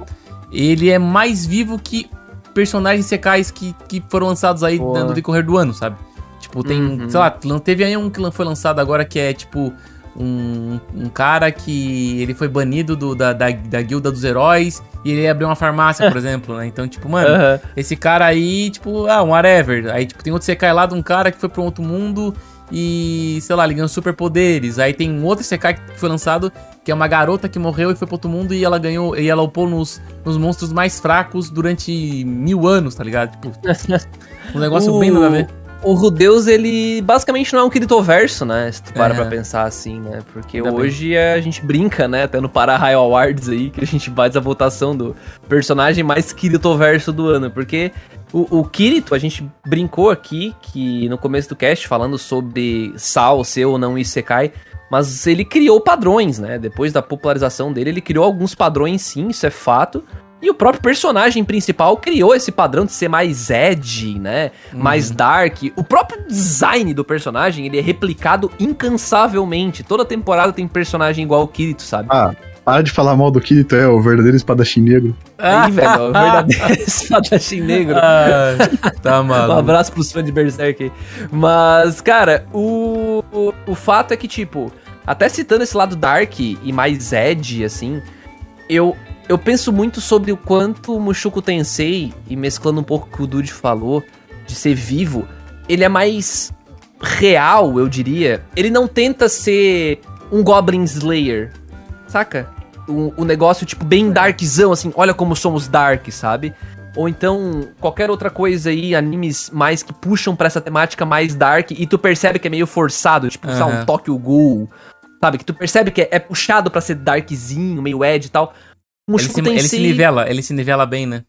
ele é mais vivo que personagens secais que, que foram lançados aí no decorrer do ano, sabe? Tipo, tem, Uhum. sei lá, teve aí um que foi lançado agora que é tipo um, um cara que ele foi banido do, da, da, da guilda dos heróis e ele abriu uma farmácia, por exemplo, né? Então, tipo, mano, Aham. esse cara aí, tipo, ah, um whatever. Aí, tipo, tem outro Sekai lá de um cara que foi pra um outro mundo e, sei lá, ele ganhou superpoderes. Aí tem um outro Sekai que foi lançado, que é uma garota que morreu e foi pra outro mundo e ela ganhou, e ela upou nos, nos monstros mais fracos durante mil anos, tá ligado? Tipo, um negócio O- bem nada a ver. O Rudeus, ele basicamente não é um Kiritoverso, né? Se tu para É. pra pensar assim, né? Porque Ainda bem. hoje é- a gente brinca, né? Até no Para Raio Awards aí, que a gente faz a votação do personagem mais Kiritoverso do ano. Porque o, o Kirito, a gente brincou aqui, que no começo do cast, falando sobre Sal ser ou não Isekai, mas ele criou padrões, né? Depois da popularização dele, ele criou alguns padrões sim, isso é fato. E o próprio personagem principal criou esse padrão de ser mais edgy, né? Mais dark. O próprio design do personagem, ele é replicado incansavelmente. Toda temporada tem personagem igual o Kirito, sabe? Ah, para de falar mal do Kirito, é o verdadeiro espadachim negro. Aí, velho, é o verdadeiro espadachim negro. Ah, tá Um maluco. abraço pros fãs de Berserk aí. Mas, cara, o, o, o fato é que, tipo, até citando esse lado dark e mais edgy, assim, eu, eu penso muito sobre o quanto o Mushoku Tensei, e mesclando um pouco o que o Dude falou, de ser vivo, ele é mais real, eu diria. Ele não tenta ser um Goblin Slayer, saca? O, o negócio, tipo, bem darkzão, assim, olha como somos dark, sabe? Ou então, qualquer outra coisa aí, animes mais que puxam pra essa temática mais dark e tu percebe que é meio forçado, tipo, sabe, um. Tokyo Ghoul, sabe? Que tu percebe que é, é puxado pra ser darkzinho, meio edgy e tal. O Ele se, ele se nivela, ele se nivela bem, né?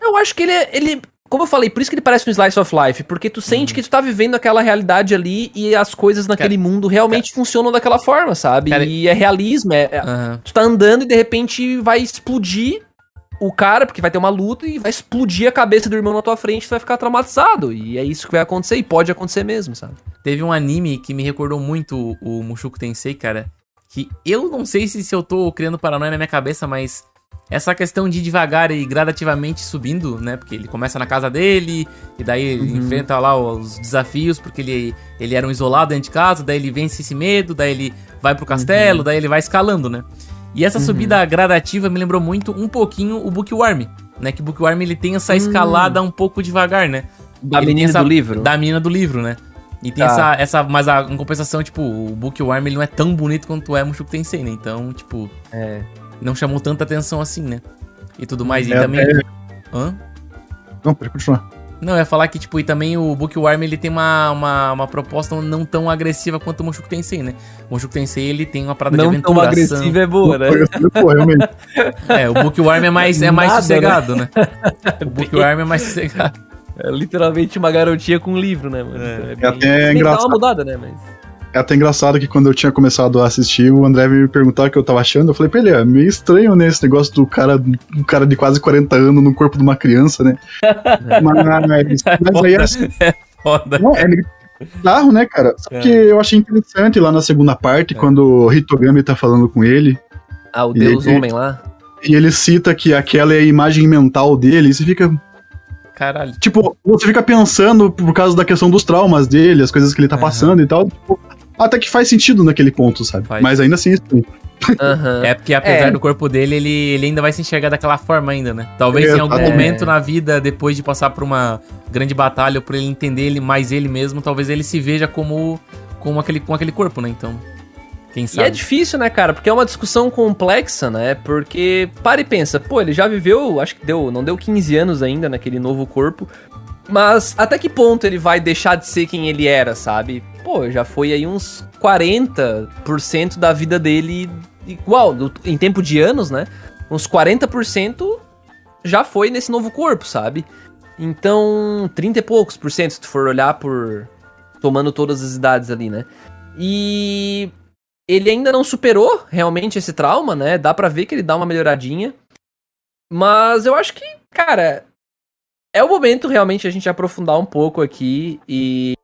eu acho que ele é. Ele, como eu falei, por isso que ele parece um slice of life, porque tu sente que tu tá vivendo aquela realidade ali e as coisas naquele mundo realmente funcionam daquela forma, sabe? Cara, e é realismo, é, Aham. tu tá andando e de repente vai explodir o cara, porque vai ter uma luta e vai explodir a cabeça do irmão na tua frente, tu vai ficar traumatizado. E é isso que vai acontecer, e pode acontecer mesmo, sabe? Teve um anime que me recordou muito o Mushoku Tensei, cara. Que eu não sei se, se eu tô criando paranoia na minha cabeça, mas essa questão de ir devagar e gradativamente subindo, né? Porque ele começa na casa dele, e daí ele Uhum. enfrenta lá os desafios, porque ele, ele era um isolado dentro de casa, daí ele vence esse medo, daí ele vai pro Uhum. castelo, daí ele vai escalando, né? E essa subida gradativa me lembrou muito um pouquinho o Bookworm, né? Que o Bookworm ele tem essa escalada um pouco devagar, né? Da Ele menina essa- do livro. Da menina do livro, né? E tem Tá. essa, essa. Mas a, em compensação, tipo, o Bookworm ele não é tão bonito quanto é Mushoku Tensei, né? Então, tipo, É. não chamou tanta atenção assim, né? E tudo mais. E É, também. é- Hã? Não, pode continuar. Não, eu ia falar que, tipo, e também o Bookworm ele tem uma, uma, uma proposta não tão agressiva quanto o Mushoku Tensei, né? O Mushoku Tensei ele tem uma parada de Não tão aventuração. agressiva é boa, né? É, o Bookworm é mais, é mais Nada, sossegado, né? O Bookworm é mais sossegado. É literalmente uma garotinha com um livro, né, mano? É. Então É bem- até Tem que dar engraçado. uma mudada, né? Mas... É até engraçado que quando eu tinha começado a assistir, o André veio me perguntar o que eu tava achando. Eu falei pra ele, é meio estranho, né? Esse negócio do cara, um cara de quase 40 anos no corpo de uma criança, né? mas, mas aí assim, Foda. não, é meio bizarro, né, cara? Só que eu achei interessante lá na segunda parte, quando o Hitogami tá falando com ele, Ah, o Deus ele- Homem lá. e ele cita que aquela é a imagem mental dele, e você fica. Caralho. Tipo, você fica pensando por causa da questão dos traumas dele, as coisas que ele tá Aham. passando e tal. tipo, até que faz sentido naquele ponto, sabe? Faz. Mas ainda assim, isso- Aham. É porque apesar É. do corpo dele, ele, ele ainda vai se enxergar daquela forma ainda, né? Talvez É, em algum é. momento na vida, depois de passar por uma grande batalha, por ele entender ele mais ele mesmo, talvez ele se veja como, como aquele, com aquele corpo, né? Então, quem E é sabe. difícil, né, cara? Porque é uma discussão complexa, né? Porque para e pensa, pô, ele já viveu, acho que deu, não deu 15 anos ainda naquele novo corpo. Mas até que ponto ele vai deixar de ser quem ele era, sabe? Pô, já foi aí uns 40% da vida dele igual, em tempo de anos, né? Uns 40% já foi nesse novo corpo, sabe? Então, 30 e poucos por cento, se tu for olhar por. tomando todas as idades ali, né? E ele ainda não superou realmente esse trauma, né? Dá pra ver que ele dá uma melhoradinha. Mas eu acho que, cara, é o momento realmente a gente aprofundar um pouco aqui e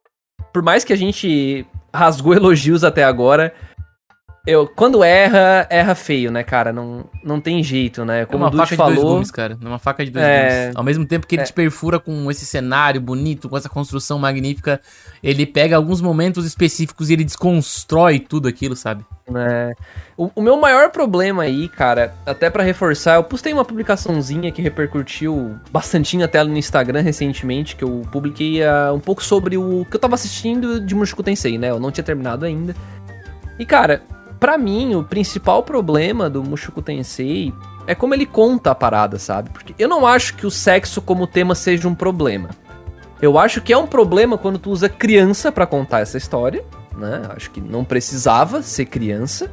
por mais que a gente rasgou elogios até agora, eu quando erra, erra feio, né, cara? Não, não tem jeito, né? É Como uma o Dude faca de dois falou, gumes, cara. É uma faca de dois É. gumes. Ao mesmo tempo que ele É. te perfura com esse cenário bonito, com essa construção magnífica, ele pega alguns momentos específicos e ele desconstrói tudo aquilo, sabe? né? O, o meu maior problema aí, cara, até pra reforçar, eu postei uma publicaçãozinha que repercutiu bastantinho até no Instagram recentemente, que eu publiquei ah, um pouco sobre o que eu tava assistindo de Mushoku Tensei, né? Eu não tinha terminado ainda. E, cara, pra mim, o principal problema do Mushoku Tensei é como ele conta a parada, sabe? Porque eu não acho que o sexo como tema seja um problema. Eu acho que é um problema quando tu usa criança pra contar essa história, né? Acho que não precisava ser criança.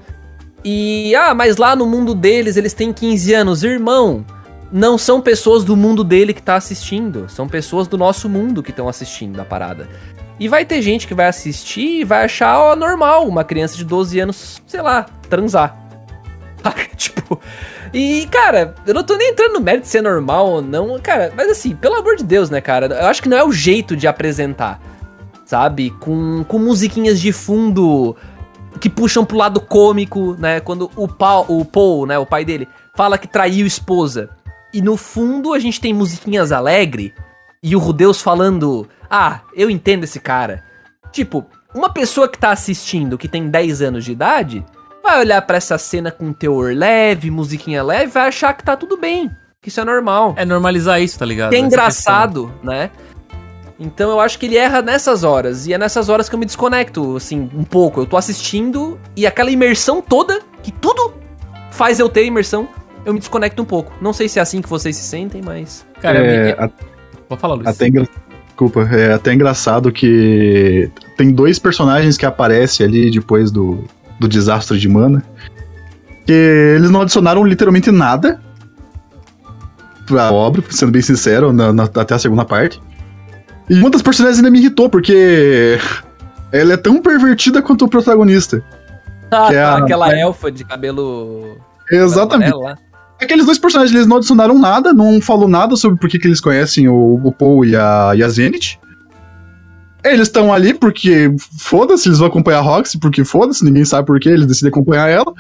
E, ah, mas lá no mundo deles eles têm 15 anos. Irmão, não são pessoas do mundo dele que tá assistindo. São pessoas do nosso mundo que estão assistindo a parada. E vai ter gente que vai assistir e vai achar, ó, normal, uma criança de 12 anos, sei lá, transar. tipo. E, cara, eu não tô nem entrando no mérito de ser normal ou não, cara, mas assim, pelo amor de Deus, né, cara? Eu acho que não é o jeito de apresentar, sabe? Com, com musiquinhas de fundo que puxam pro lado cômico, né? Quando o, Paul, o Paul, né, o pai dele, fala que traiu esposa. E no fundo a gente tem musiquinhas alegre e o Rudeus falando: Ah, eu entendo esse cara. Tipo, uma pessoa que tá assistindo, que tem 10 anos de idade, vai olhar pra essa cena com teor leve, musiquinha leve, vai achar que tá tudo bem, que isso é normal. É normalizar isso, tá ligado? Que é engraçado, né? Então eu acho que ele erra nessas horas. E é nessas horas que eu me desconecto, assim, um pouco. Eu tô assistindo e aquela imersão toda, que tudo faz eu ter imersão, eu me desconecto um pouco. Não sei se é assim que vocês se sentem, mas. Cara, é, eu- pode falar, Luiz. Até engra... Desculpa, é até engraçado que tem dois personagens que aparecem ali depois do, do desastre de mana. Que eles não adicionaram literalmente nada pra obra, sendo bem sincero, na- na- até a segunda parte. E uma das personagens ainda me irritou, porque ela é tão pervertida quanto o protagonista. Ah, Que é tá, a- aquela elfa de cabelo. Exatamente. lá. Aqueles dois personagens, eles não adicionaram nada, não falou nada sobre por que, que eles conhecem o, o Paul e a, e a Zenith. Eles estão ali porque foda-se, eles vão acompanhar a Roxy, porque foda-se, ninguém sabe por que, eles decidem acompanhar ela.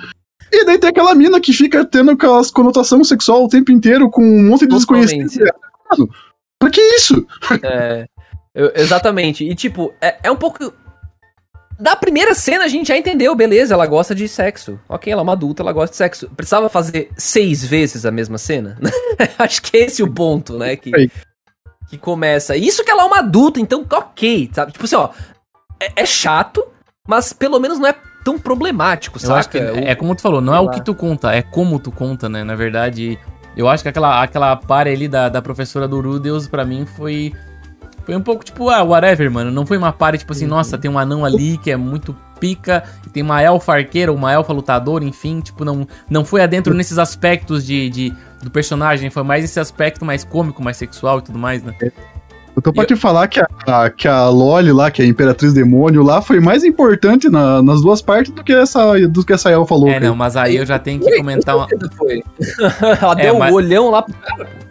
E daí tem aquela mina que fica tendo aquelas conotação sexual o tempo inteiro com um monte de Totalmente. desconhecido. Mano, pra que isso? É, eu- exatamente. E tipo, é, é um pouco. Da primeira cena a gente já entendeu, beleza, ela gosta de sexo. Ok, ela é uma adulta, ela gosta de sexo. Precisava fazer seis vezes a mesma cena? Acho que esse é o ponto, né? Que, que começa. Isso que ela é uma adulta, então ok, sabe? Tipo assim, ó. É, é chato, mas pelo menos não é tão problemático, Eu saca? acho que O- é como tu falou, não é o que tu conta, é como tu conta, né? Na verdade, eu acho que aquela, aquela pare ali da, da professora do Rudeus, pra mim, foi. Foi um pouco tipo, ah, whatever, mano. Não foi uma pare, tipo assim, nossa, tem um anão ali que é muito pica, e tem uma elfa arqueira, uma elfa lutadora, enfim, tipo, não, não foi adentro nesses aspectos de, de- do personagem, foi mais esse aspecto mais cômico, mais sexual e tudo mais, né? Eu tô pra te falar que a, que a Loli lá, que é a Imperatriz Demônio lá, foi mais importante na- nas duas partes do que essa, do que essa elfa louca. É, não, mas aí eu já tenho que Foi, comentar uma, foi. ela É, deu mas- um olhão lá pro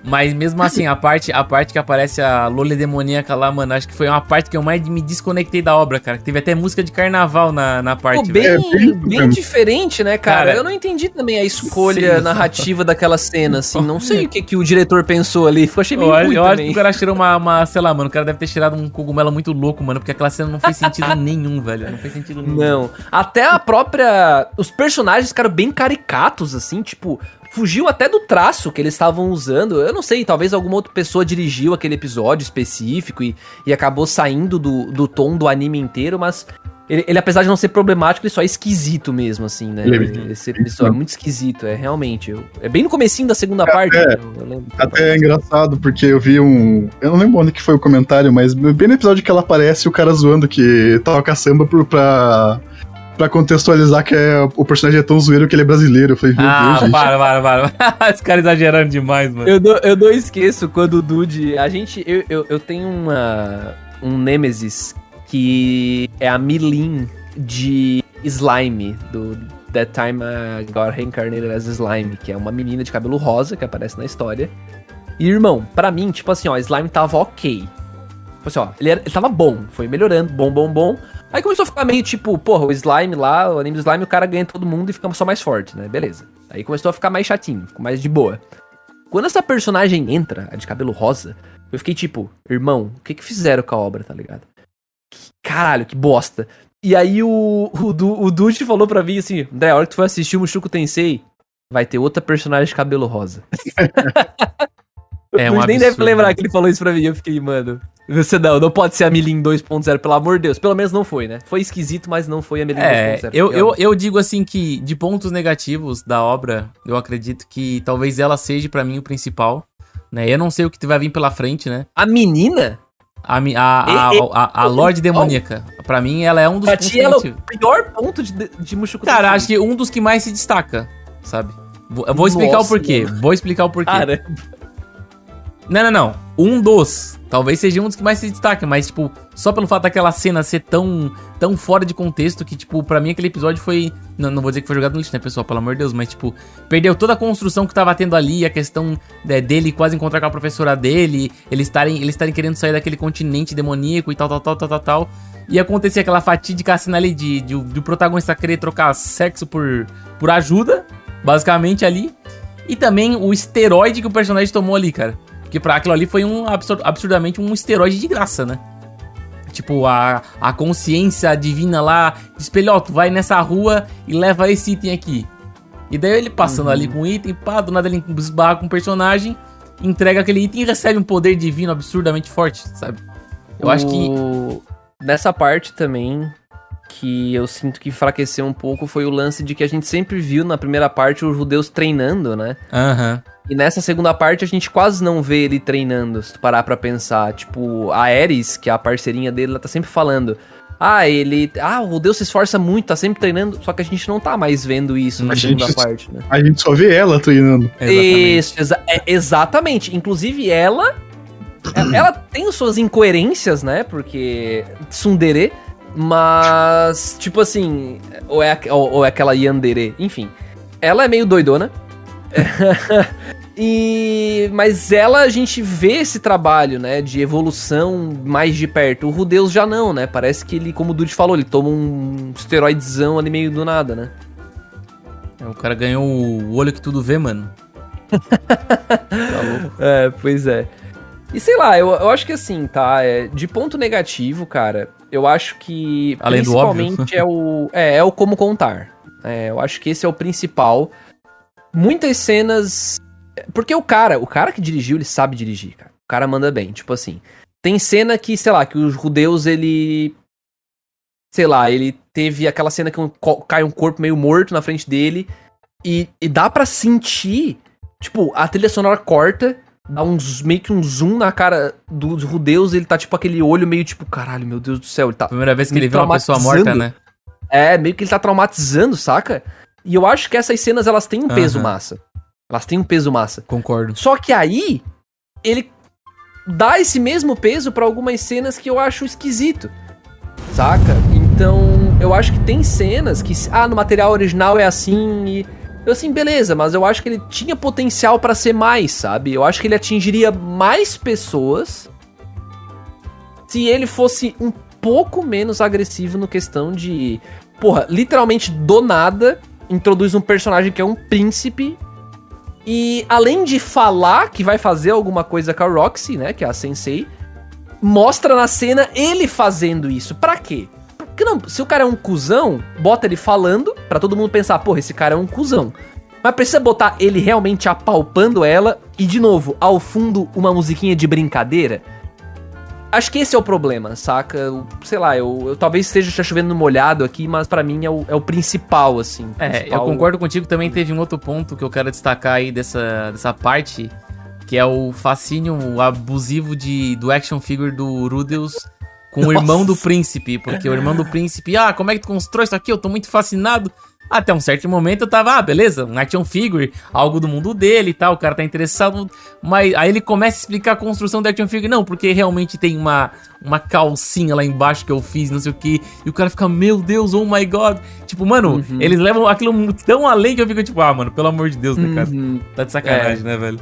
Mas mesmo assim, a parte, a parte que aparece a Loli demoníaca lá, mano, acho que foi uma parte que eu mais me desconectei da obra, cara. Teve até música de carnaval na, na parte. Pô, bem, É, bem- bem diferente, né, cara? Cara, Eu não entendi também a escolha sim. narrativa daquela cena, assim. Não sei o que, que o diretor pensou ali. Ficou achei meio Eu, ruim eu acho que também. o cara tirou uma, uma, sei lá, mano, o cara deve ter tirado um cogumelo muito louco, mano, porque aquela cena não fez sentido nenhum, velho. Não fez sentido nenhum. Não. Até a própria... Os personagens ficaram bem caricatos, assim, tipo... Fugiu até do traço que eles estavam usando. Eu não sei, talvez alguma outra pessoa dirigiu aquele episódio específico e, e acabou saindo do, do tom do anime inteiro, mas... Ele, ele, apesar de não ser problemático, ele só é esquisito mesmo, assim, né? Ele é Esse episódio é muito esquisito, é realmente. eu- é bem no comecinho da segunda parte. é. Eu, eu lembro. Até é engraçado, porque eu vi um. Eu não lembro onde que foi o comentário, mas bem no episódio que ela aparece, o cara zoando que toca samba pro, pra. Pra contextualizar que é, o personagem é tão zoeiro que ele é brasileiro. Eu falei, meu Ah, Deus, gente. para, para, para. Esse cara exagerando demais, mano. Eu não, eu não esqueço quando o Dude. A gente. Eu, eu, eu tenho uma. Um Nemesis que é a Milin de Slime, do That Time I Got Reincarnated as Slime, que é uma menina de cabelo rosa que aparece na história. E, irmão, pra mim, tipo assim, ó, Slime tava ok. Tipo assim, ó, ele, era, ele tava bom, foi melhorando, bom, bom, bom. Aí começou a ficar meio tipo, porra, o Slime lá, o anime do Slime, o cara ganha todo mundo e fica só mais forte, né? Beleza. Aí começou a ficar mais chatinho, ficou mais de boa. Quando essa personagem entra, a de cabelo rosa, eu fiquei tipo, irmão, o que que fizeram com a obra, tá ligado? Caralho, que bosta. E aí o, o, o Dude falou pra mim assim, André, a hora que tu for assistir o Mushoku Tensei, vai ter outra personagem de cabelo rosa. É um Dude nem deve absurdo. lembrar que ele falou isso pra mim. Eu fiquei, mano, você não, não pode ser a Milin 2.0, pelo amor de Deus. Pelo menos não foi, né? Foi esquisito, mas não foi a Milin É, 2.0. eu, eu, eu digo assim que de pontos negativos da obra, eu acredito que talvez ela seja pra mim o principal. Né? Eu não sei o que vai vir pela frente, né? A menina, A, a, a, a, Lorde Demoníaca. Pra mim, ela é um dos pra ti, ela é o pior ponto de, de Mushoku Cara, acho que um dos que mais se destaca, sabe? Vou- explicar o porquê. Vou explicar o porquê. Cara, Não, não, não. Um dos. Talvez seja um dos que mais se destaca, mas, tipo, só pelo fato daquela cena ser tão, tão fora de contexto que, tipo, pra mim aquele episódio foi. Não, não vou dizer que foi jogado no lixo, né, pessoal? Pelo amor de Deus, mas, tipo, perdeu toda a construção que tava tendo ali, a questão né, dele quase encontrar com a professora dele, eles estarem eles querendo sair daquele continente demoníaco e tal, tal, tal, tal, tal, tal. E acontecer aquela fatídica cena ali de, de, de o protagonista querer trocar sexo por, por ajuda, basicamente ali. E também o esteroide que o personagem tomou ali, cara. Porque pra aquilo ali foi um absur- absurdamente um esteroide de graça, né? Tipo, a, a consciência divina lá, espelhou, ó, tu vai nessa rua e leva esse item aqui. E daí ele passando ali com o item, pá, do nada ele esbarra com o personagem, entrega aquele item e recebe um poder divino absurdamente forte, sabe? Eu acho que. O- Nessa parte também, que eu sinto que enfraqueceu um pouco, foi o lance de que a gente sempre viu na primeira parte os judeus treinando, né? Aham. E nessa segunda parte a gente quase não vê ele treinando, se tu parar pra pensar. Tipo, a Ares, que é a parceirinha dele, ela tá sempre falando. Ah, ele. Ah, o Deus se esforça muito, tá sempre treinando. Só que a gente não tá mais vendo isso na A segunda gente- parte, né? A gente só vê ela treinando. Exatamente. Isso, exa- é, exatamente. Inclusive, ela. ela tem suas incoerências, né? Porque. Tsundere. Mas. Tipo assim. Ou é, ou, ou é aquela Yandere. Enfim. Ela é meio doidona. e. Mas ela, a gente vê esse trabalho, né? De evolução mais de perto. O Rudeus já não, né? Parece que ele, como o Dude falou, ele toma um esteroidezão ali meio do nada, né? É, O cara ganhou o olho que tudo vê, mano. tá louco. É, pois é. E sei lá, eu, eu acho que assim, tá? É, de ponto negativo, cara, eu acho que Além principalmente é o, é, é o como contar. É, eu acho que esse é o principal. Muitas cenas. Porque o cara, o cara que dirigiu, ele sabe dirigir, cara. O cara manda bem. Tipo assim, tem cena que, sei lá, que os judeus, ele. Sei lá, ele teve aquela cena que um- cai um corpo meio morto na frente dele. E, e dá pra sentir. Tipo, a trilha sonora corta, dá uns, meio que um zoom na cara dos judeus, ele tá tipo aquele olho meio tipo, caralho, meu Deus do céu, ele tá. Primeira vez que ele vê uma pessoa morta, né? É, meio que ele tá traumatizando, saca? E eu acho que essas cenas elas têm um peso Aham. massa. Elas têm um peso massa. Concordo. Só que aí, ele dá esse mesmo peso pra algumas cenas que eu acho esquisito. Saca? Então, eu acho que tem cenas que, ah, no material original é assim e. Eu assim, beleza, mas eu acho que ele tinha potencial pra ser mais, sabe? Eu acho que ele atingiria mais pessoas se ele fosse um pouco menos agressivo no questão de. Porra, literalmente do nada, introduz um personagem que é um príncipe e além de falar que vai fazer alguma coisa com a Roxy, né, que é a sensei, mostra na cena ele fazendo isso. Pra quê? Porque não, se o cara é um cuzão, bota ele falando pra todo mundo pensar, porra, esse cara é um cuzão. Mas precisa botar ele realmente apalpando ela e de novo, ao fundo uma musiquinha de brincadeira. Acho que esse é o problema, saca? Eu- sei lá, eu, eu talvez esteja chovendo molhado aqui, mas pra mim é o, é o principal, assim. É, eu principal- concordo contigo. Também teve um outro ponto que eu quero destacar aí dessa, dessa parte, que é o fascínio abusivo de, do action figure do Rudeus com o irmão do príncipe. Porque o irmão do príncipe, ah, como é que tu constrói isso aqui? Eu tô muito fascinado. Até um certo momento eu tava, ah, beleza, um action figure, algo do mundo dele e tal, o cara tá interessado. Mas aí ele começa a explicar a construção do action figure. Não, porque realmente tem uma, uma calcinha lá embaixo que eu fiz, não sei o que. E o cara fica, meu Deus, oh my god. Tipo, mano, Uhum. eles levam aquilo tão além que eu fico tipo, ah, mano, pelo amor de Deus, né, cara? Uhum. Tá de sacanagem, né, velho?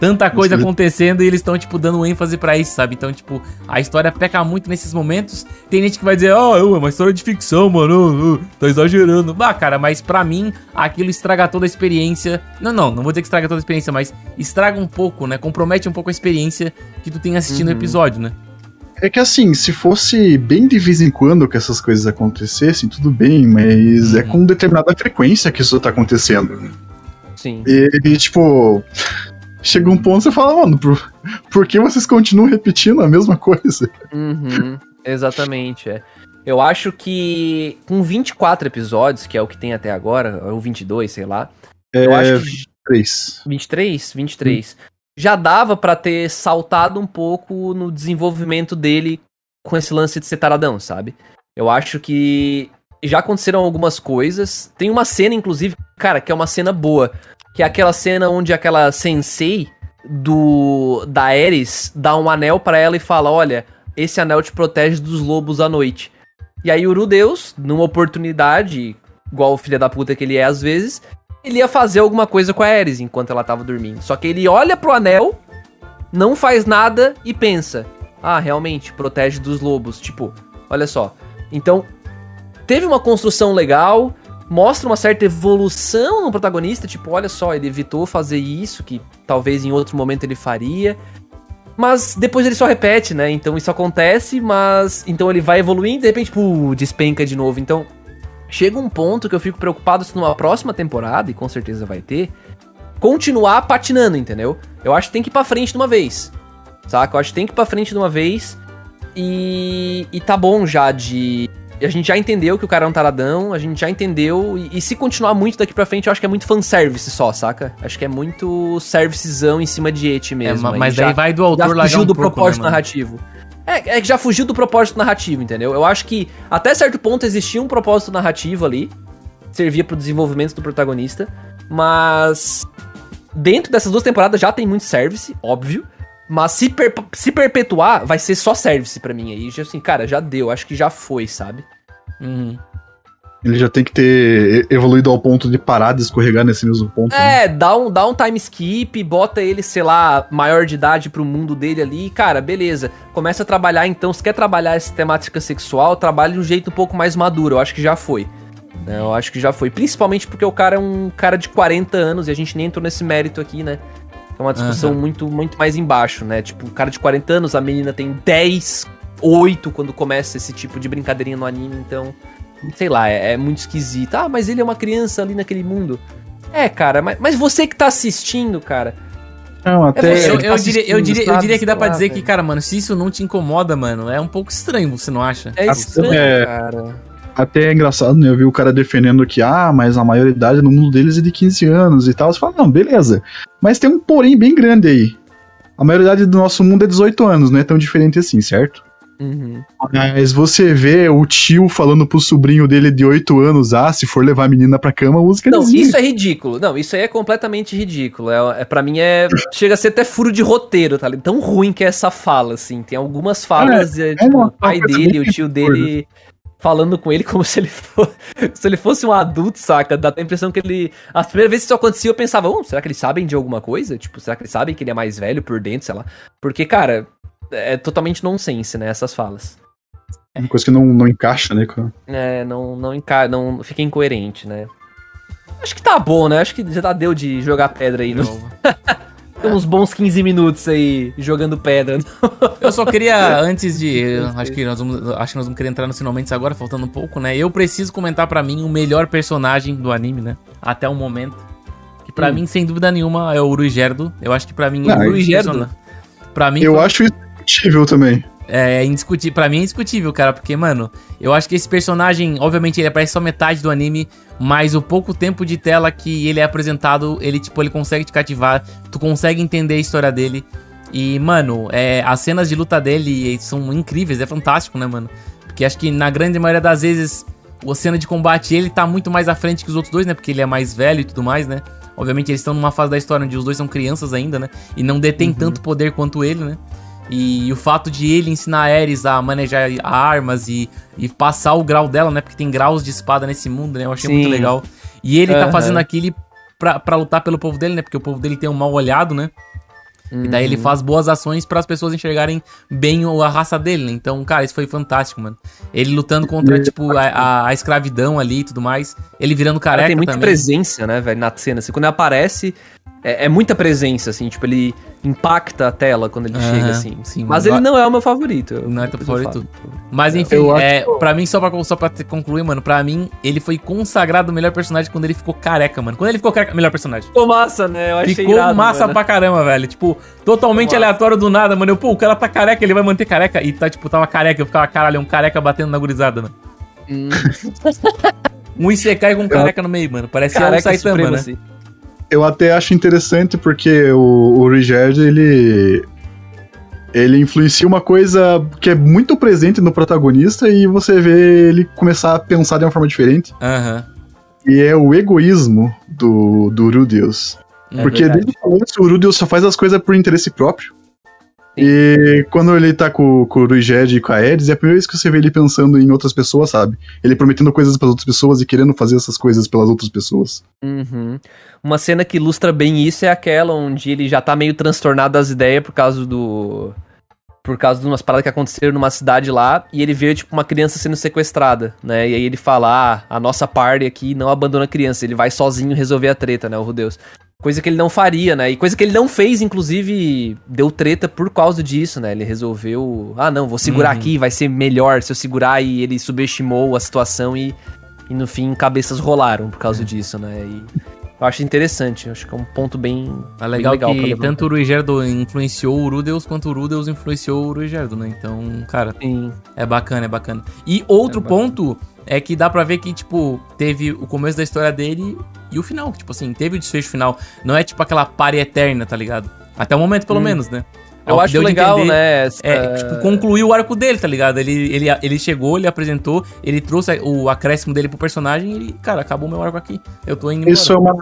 Tanta coisa acontecendo e eles estão, tipo, dando ênfase pra isso, sabe? Então, tipo, a história peca muito nesses momentos. Tem gente que vai dizer, ó, é uma história de ficção, mano, uh, tá exagerando. Bah, cara, mas pra mim, aquilo estraga toda a experiência. Não, não, não vou dizer que estraga toda a experiência, mas estraga um pouco, né? Compromete um pouco a experiência que tu tem assistindo o Uhum. episódio, né? É que assim, se fosse bem de vez em quando que essas coisas acontecessem, tudo bem, mas é Uhum. com determinada frequência que isso tá acontecendo. Sim. E, e, tipo, chega um ponto você fala, mano, por, por que vocês continuam repetindo a mesma coisa? Uhum, exatamente, é. Eu acho que com 24 episódios, que é o que tem até agora, ou 22, sei lá. eu É, acho que três. 23, 23. Já dava pra ter saltado um pouco no desenvolvimento dele com esse lance de ser taradão, sabe? Eu acho que já aconteceram algumas coisas. Tem uma cena, inclusive, cara, que é uma cena boa. Que é aquela cena onde aquela sensei do da Ares dá um anel pra ela e fala: Olha, esse anel te protege dos lobos à noite. E aí, Urudeus, numa oportunidade, igual o filho da puta que ele é às vezes, ele ia fazer alguma coisa com a Ares enquanto ela tava dormindo. Só que ele olha pro anel, não faz nada e pensa: Ah, realmente, protege dos lobos. Tipo, olha só. Então, teve uma construção legal, mostra uma certa evolução no protagonista. Tipo, olha só, ele evitou fazer isso, que talvez em outro momento ele faria. Mas depois ele só repete, né? Então isso acontece, mas. Então ele vai evoluindo e de repente, pô, despenca de novo. Então, chega um ponto que eu fico preocupado se numa próxima temporada, e com certeza vai ter, continuar patinando, entendeu? Eu acho que tem que ir pra frente de uma vez. Saca? Eu acho que tem que ir pra frente de uma vez. E, e tá bom já de. A gente já entendeu que o cara é um taradão, a gente já entendeu. E, e se continuar muito daqui pra frente, eu acho que é muito fanservice só, saca? Acho que é muito servicezão em cima de et É, mesmo. aí mas já- daí vai do autor largar fugiu do pouco, propósito né, narrativo. É, é que já fugiu do propósito narrativo, entendeu? Eu acho que até certo ponto existia um propósito narrativo ali, servia pro desenvolvimento do protagonista, mas dentro dessas duas temporadas já tem muito service, óbvio, mas se, per- se perpetuar, vai ser só service pra mim aí. Já, assim, cara, já deu, acho que já foi, sabe? Uhum. Ele já tem que ter evoluído ao ponto de parar de escorregar nesse mesmo ponto. né? É, dá um, dá um time skip, bota ele, sei lá, maior de idade pro mundo dele ali, cara, beleza. Começa a trabalhar então, se quer trabalhar essa temática sexual, trabalhe de um jeito um pouco mais maduro, eu acho que já foi. né? Eu acho que já foi. Principalmente porque o cara é um cara de 40 anos e a gente nem entrou nesse mérito aqui, né? É uma discussão Aham. muito, muito mais embaixo, né? Tipo, o cara de 40 anos, a menina tem 10, 8 quando começa esse tipo de brincadeirinha no anime, então. Sei lá, é, é muito esquisito. Ah, mas ele é uma criança ali naquele mundo. É, cara, mas, mas você que tá assistindo, cara. Não, até. você Eu, que eu tá diria, eu, diria, eu diria que dá pra dizer que, cara, mano, se isso não te incomoda, mano, é um pouco estranho, você não acha? É estranho, É. cara. Até é engraçado, né? Eu vi o cara defendendo que, ah, mas a maioridade no mundo deles é de 15 anos e tal. Você fala, não, beleza. Mas tem um porém bem grande aí. A maioridade do nosso mundo é 18 anos, não é tão diferente assim, certo? Uhum. Mas você vê o tio falando pro sobrinho dele de 8 anos, ah, se for levar a menina pra cama, usa Não, camisinha. isso é ridículo. Não, isso aí é completamente ridículo. É, é, pra mim é. Chega a ser até furo de roteiro, tá ligado? Tão ruim que é essa fala, assim. Tem algumas falas, é, tipo, uma- o pai dele, o tio dele falando com ele como se ele, for, se ele fosse um adulto, saca? Dá até a impressão que ele. As primeiras vezes que isso acontecia, eu pensava, oh, será que eles sabem de alguma coisa? Tipo, será que eles sabem que ele é mais velho por dentro, sei lá? Porque, cara, é totalmente nonsense, né? Essas falas. Uma coisa que não, não encaixa, né? com- É, não, não, enca... não fica incoerente, né? Acho que tá bom, né? Acho que já deu de jogar pedra aí. No... Tem uns bons 15 minutos aí jogando pedra. Eu só queria, antes de. Acho que, nós vamos, acho que nós vamos querer entrar nos finalmente agora, faltando um pouco, né? Eu preciso comentar pra mim o melhor personagem do anime, né? Até o momento. Que pra Hum. mim, sem dúvida nenhuma, é o Rui Gerdo. Eu acho que pra mim. Não, Gerdo? persona- Pra mim, Eu foi- acho isso discutível também. é indiscutível. Pra mim é indiscutível, cara. Porque, mano, eu acho que esse personagem, obviamente, ele aparece só metade do anime, mas o pouco tempo de tela que ele é apresentado, ele, tipo, ele consegue te cativar. Tu consegue entender a história dele. E, mano, é, as cenas de luta dele são incríveis, é fantástico, né, mano? Porque acho que na grande maioria das vezes, a cena de combate, ele tá muito mais à frente que os outros dois, né? Porque ele é mais velho e tudo mais, né? Obviamente eles estão numa fase da história onde os dois são crianças ainda, né? E não detêm tanto poder quanto ele, né? E o fato de ele ensinar a Ares a manejar armas e, e passar o grau dela, né? Porque tem graus de espada nesse mundo, né? Eu achei Sim. muito legal. E ele tá Aham. fazendo aquilo pra, pra lutar pelo povo dele, né? Porque o povo dele tem um mal olhado, né? E daí ele faz boas ações para as pessoas enxergarem bem a raça dele, né? Então, cara, isso foi fantástico, mano. Ele lutando contra, tipo, a, a- a escravidão ali e tudo mais. Ele virando O cara careca tem muita também. presença, né, velho, na cena. Assim, quando ele aparece, é, é muita presença, assim. Tipo, ele impacta a tela quando ele Aham, chega, assim. sim. Mas ele não é o meu favorito. eu- Não é teu favorito? Mas enfim, Eu acho é, pra mim, só pra, só pra te concluir, mano, pra mim, ele foi consagrado o melhor personagem quando ele ficou careca, mano. Quando ele ficou careca, melhor personagem. Ficou massa, né? Eu achei Ficou irado, massa mano. pra caramba, velho. Tipo, totalmente Ficou massa. aleatório do nada, mano. Eu, pô, o cara tá careca, ele vai manter careca. E tá, tipo, tava careca. Eu ficava, caralho, é um careca batendo na gurizada, mano. Hum, Um Isekai com um careca no meio, mano. Parece um careca Saitama, supremo, né? assim. Eu até acho interessante porque o, o Rigard, ele. Ele influencia uma coisa que é muito presente no protagonista e você vê ele começar a pensar de uma forma diferente. Aham. E é o egoísmo do, do Rudeus. É Porque verdade. desde o começo o Rudeus só faz as coisas por interesse próprio. E quando ele tá com, com o Ruijed e com a Aedes, é a primeira vez que você vê ele pensando em outras pessoas, sabe? Ele prometendo coisas para outras pessoas e querendo fazer essas coisas pelas outras pessoas. Uhum. Uma cena que ilustra bem isso é aquela onde ele já tá meio transtornado das ideias por causa do. Por causa de umas paradas que aconteceram numa cidade lá, e ele vê, tipo, uma criança sendo sequestrada, né? E aí ele fala, ah, a nossa party aqui não abandona a criança, ele vai sozinho resolver a treta, né, o Rudeus. Coisa que ele não faria, né? E coisa que ele não fez, inclusive, deu treta por causa disso, né? Ele resolveu, ah, não, vou segurar Uhum. aqui, vai ser melhor se eu segurar, e ele subestimou a situação e, e no fim cabeças rolaram por causa disso, né? E eu acho interessante, eu acho que é um ponto bem, É bem legal, legal pra que tanto o Ruigerdo influenciou o Rudeus, quanto o Rudeus influenciou o Ruigerdo, né? Então, cara, Sim. é bacana, é bacana. E outro É bacana. ponto é que dá pra ver que, tipo, teve o começo da história dele e o final. Tipo assim, teve o desfecho final. Não é tipo aquela pare eterna, tá ligado? Até o momento, pelo Hum. menos, né? É Eu acho legal, entender. né? essa- É, tipo, concluiu o arco dele, tá ligado? Ele, ele, ele chegou, ele apresentou, ele trouxe o acréscimo dele pro personagem e cara, acabou meu arco aqui. Eu tô indo embora. Isso é, uma,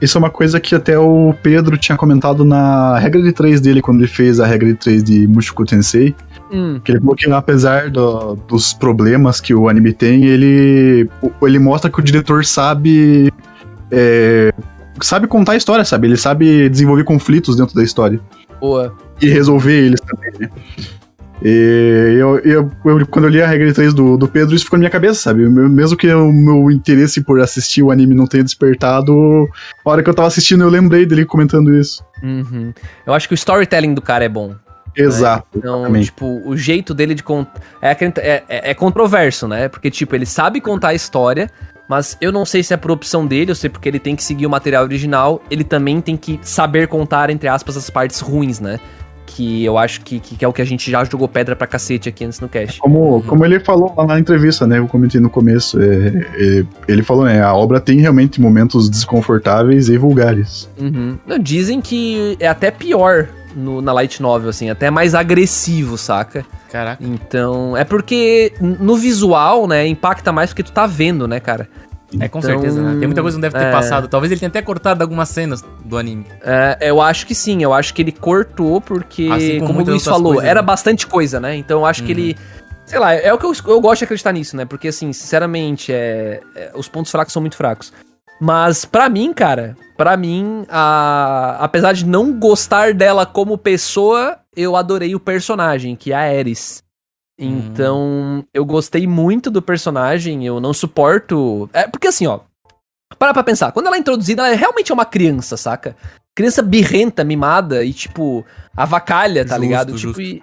isso é uma coisa que até o Pedro tinha comentado na regra de 3 dele, quando ele fez a regra de 3 de Mushoku Tensei. Hum, Que ele falou que apesar do- dos problemas que o anime tem, ele, ele mostra que o diretor sabe. é, sabe contar a história, sabe? Ele sabe desenvolver conflitos dentro da história. boa. E resolver eles também, né? E eu, eu, eu- quando eu li a regra 3 do, do Pedro, isso ficou na minha cabeça, sabe? Mesmo que o meu interesse por assistir o anime não tenha despertado, a hora que eu tava assistindo eu lembrei dele comentando isso. Uhum. Eu acho que o storytelling do cara é bom. Exato, Então, exatamente. tipo, o jeito dele de contar. É, é, é- é controverso, né? Porque, tipo, ele sabe contar a história, mas eu não sei se é por opção dele, eu sei porque ele tem que seguir o material original, ele também tem que saber contar, entre aspas, as partes ruins, né? Que eu acho que, que, que é o que a gente já jogou pedra pra cacete aqui antes no cast. Como, como ele falou lá na entrevista, né? Eu comentei no começo. é, é, ele falou, né? A obra tem realmente momentos desconfortáveis e vulgares. Uhum. Não, Dizem que é até pior no- na Light Novel, assim, até mais agressivo, saca? Caraca. Então, é porque no visual, né, impacta mais porque tu tá vendo, né, cara? É, com Então, certeza, né? Tem muita coisa que não deve ter é. passado. Talvez ele tenha até cortado algumas cenas do anime. É, eu acho que sim, eu acho que ele cortou porque, Assim como como o Luiz falou, coisas, era né? bastante coisa, né? Então eu acho que Uhum. ele. Sei lá, é o que eu, eu gosto de acreditar nisso, né? Porque, assim, sinceramente, é, é- os pontos fracos são muito fracos. Mas, pra mim, cara, pra mim, a, apesar de não gostar dela como pessoa, eu adorei o personagem, que é a Ares. Então, eu gostei muito do personagem, eu não suporto. É, porque assim, ó. Para pra pensar, quando ela é introduzida, ela realmente é uma criança, saca? Criança birrenta, mimada e, tipo, avacalha, tá Justo, ligado? justo. Tipo, e,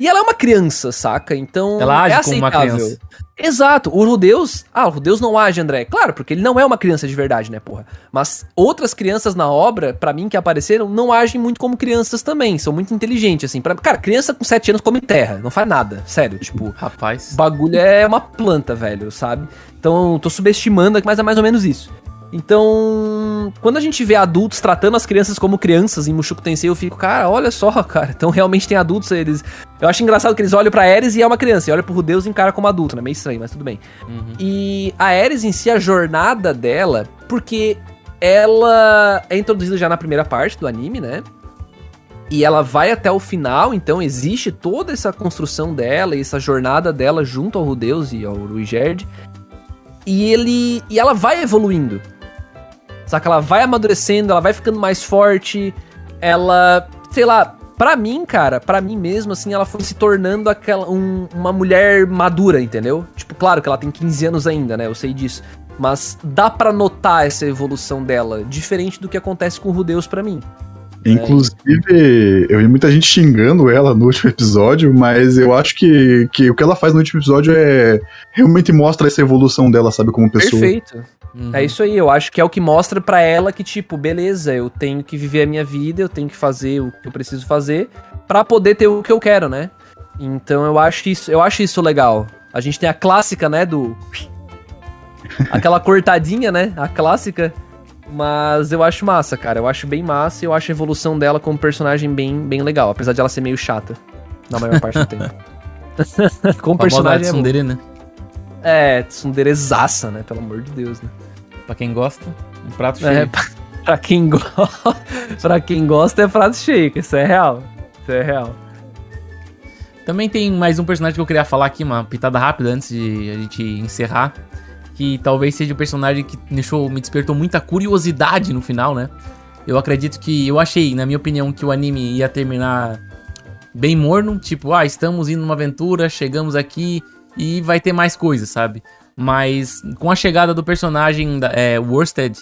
e ela é uma criança, saca? Então. Ela age é como uma criança. Exato. O Rudeus. Ah, o Rudeus não age, André. Claro, porque ele não é uma criança de verdade, né, porra? Mas outras crianças na obra, pra mim, que apareceram, não agem muito como crianças também. São muito inteligentes, assim. Pra... Cara, criança com 7 anos come terra. Não faz nada. Sério. Tipo, Rapaz. o bagulho é uma planta, velho, sabe? Então, tô subestimando, mas é mais ou menos isso. Então, quando a gente vê adultos tratando as crianças como crianças em Mushoku Tensei, eu fico, cara, olha só, cara. Então, realmente tem adultos, eles... Eu acho engraçado que eles olham pra Ares e é uma criança, e olham pro Rudeus e encara como adulto, né? Meio estranho, mas tudo bem. Uhum. E a Ares em si, a jornada dela, porque ela é introduzida já na primeira parte do anime, né? E ela vai até o final, então existe toda essa construção dela e essa jornada dela junto ao Rudeus e ao Ruigerd. E ele e ela vai evoluindo. Saca? Ela vai amadurecendo, ela vai ficando mais forte. Ela, sei lá, pra mim, cara, pra mim mesmo, assim, ela foi se tornando aquela, um- uma mulher madura, entendeu? Tipo, claro que ela tem 15 anos ainda, né? Eu sei disso. Mas dá pra notar essa evolução dela, diferente do que acontece com o Rudeus pra mim. Inclusive, eu vi muita gente xingando ela no último episódio, mas eu acho que, que o que ela faz no último episódio é realmente mostra essa evolução dela, sabe, como pessoa. Perfeito. Uhum. É isso aí, eu acho que é o que mostra pra ela que, tipo, beleza, eu tenho que viver a minha vida, eu tenho que fazer o que eu preciso fazer pra poder ter o que eu quero, né? Então eu acho isso, eu acho isso legal. A gente tem a clássica, né, do aquela cortadinha, né? A clássica. Mas eu acho massa, cara. Eu acho bem massa e eu acho a evolução dela como personagem bem, bem legal, apesar de ela ser meio chata na maior parte do tempo. como Famosa personagem é, tsundere, né? é tsunderezaça, né? Pelo amor de Deus, né? Pra quem gosta, um prato É, cheio. pra, pra quem gosta, pra quem gosta é cheia, que isso é real. Isso é real. Também tem mais um personagem que eu queria falar aqui, uma pitada rápida antes de a gente encerrar. Que talvez seja o personagem que deixou, me despertou muita curiosidade no final, né? Eu acredito que. Eu achei, na minha opinião, que o anime ia terminar bem morno. Tipo, ah, estamos indo numa aventura, chegamos aqui e vai ter mais coisas, sabe? Mas com a chegada do personagem da, é, Worsted,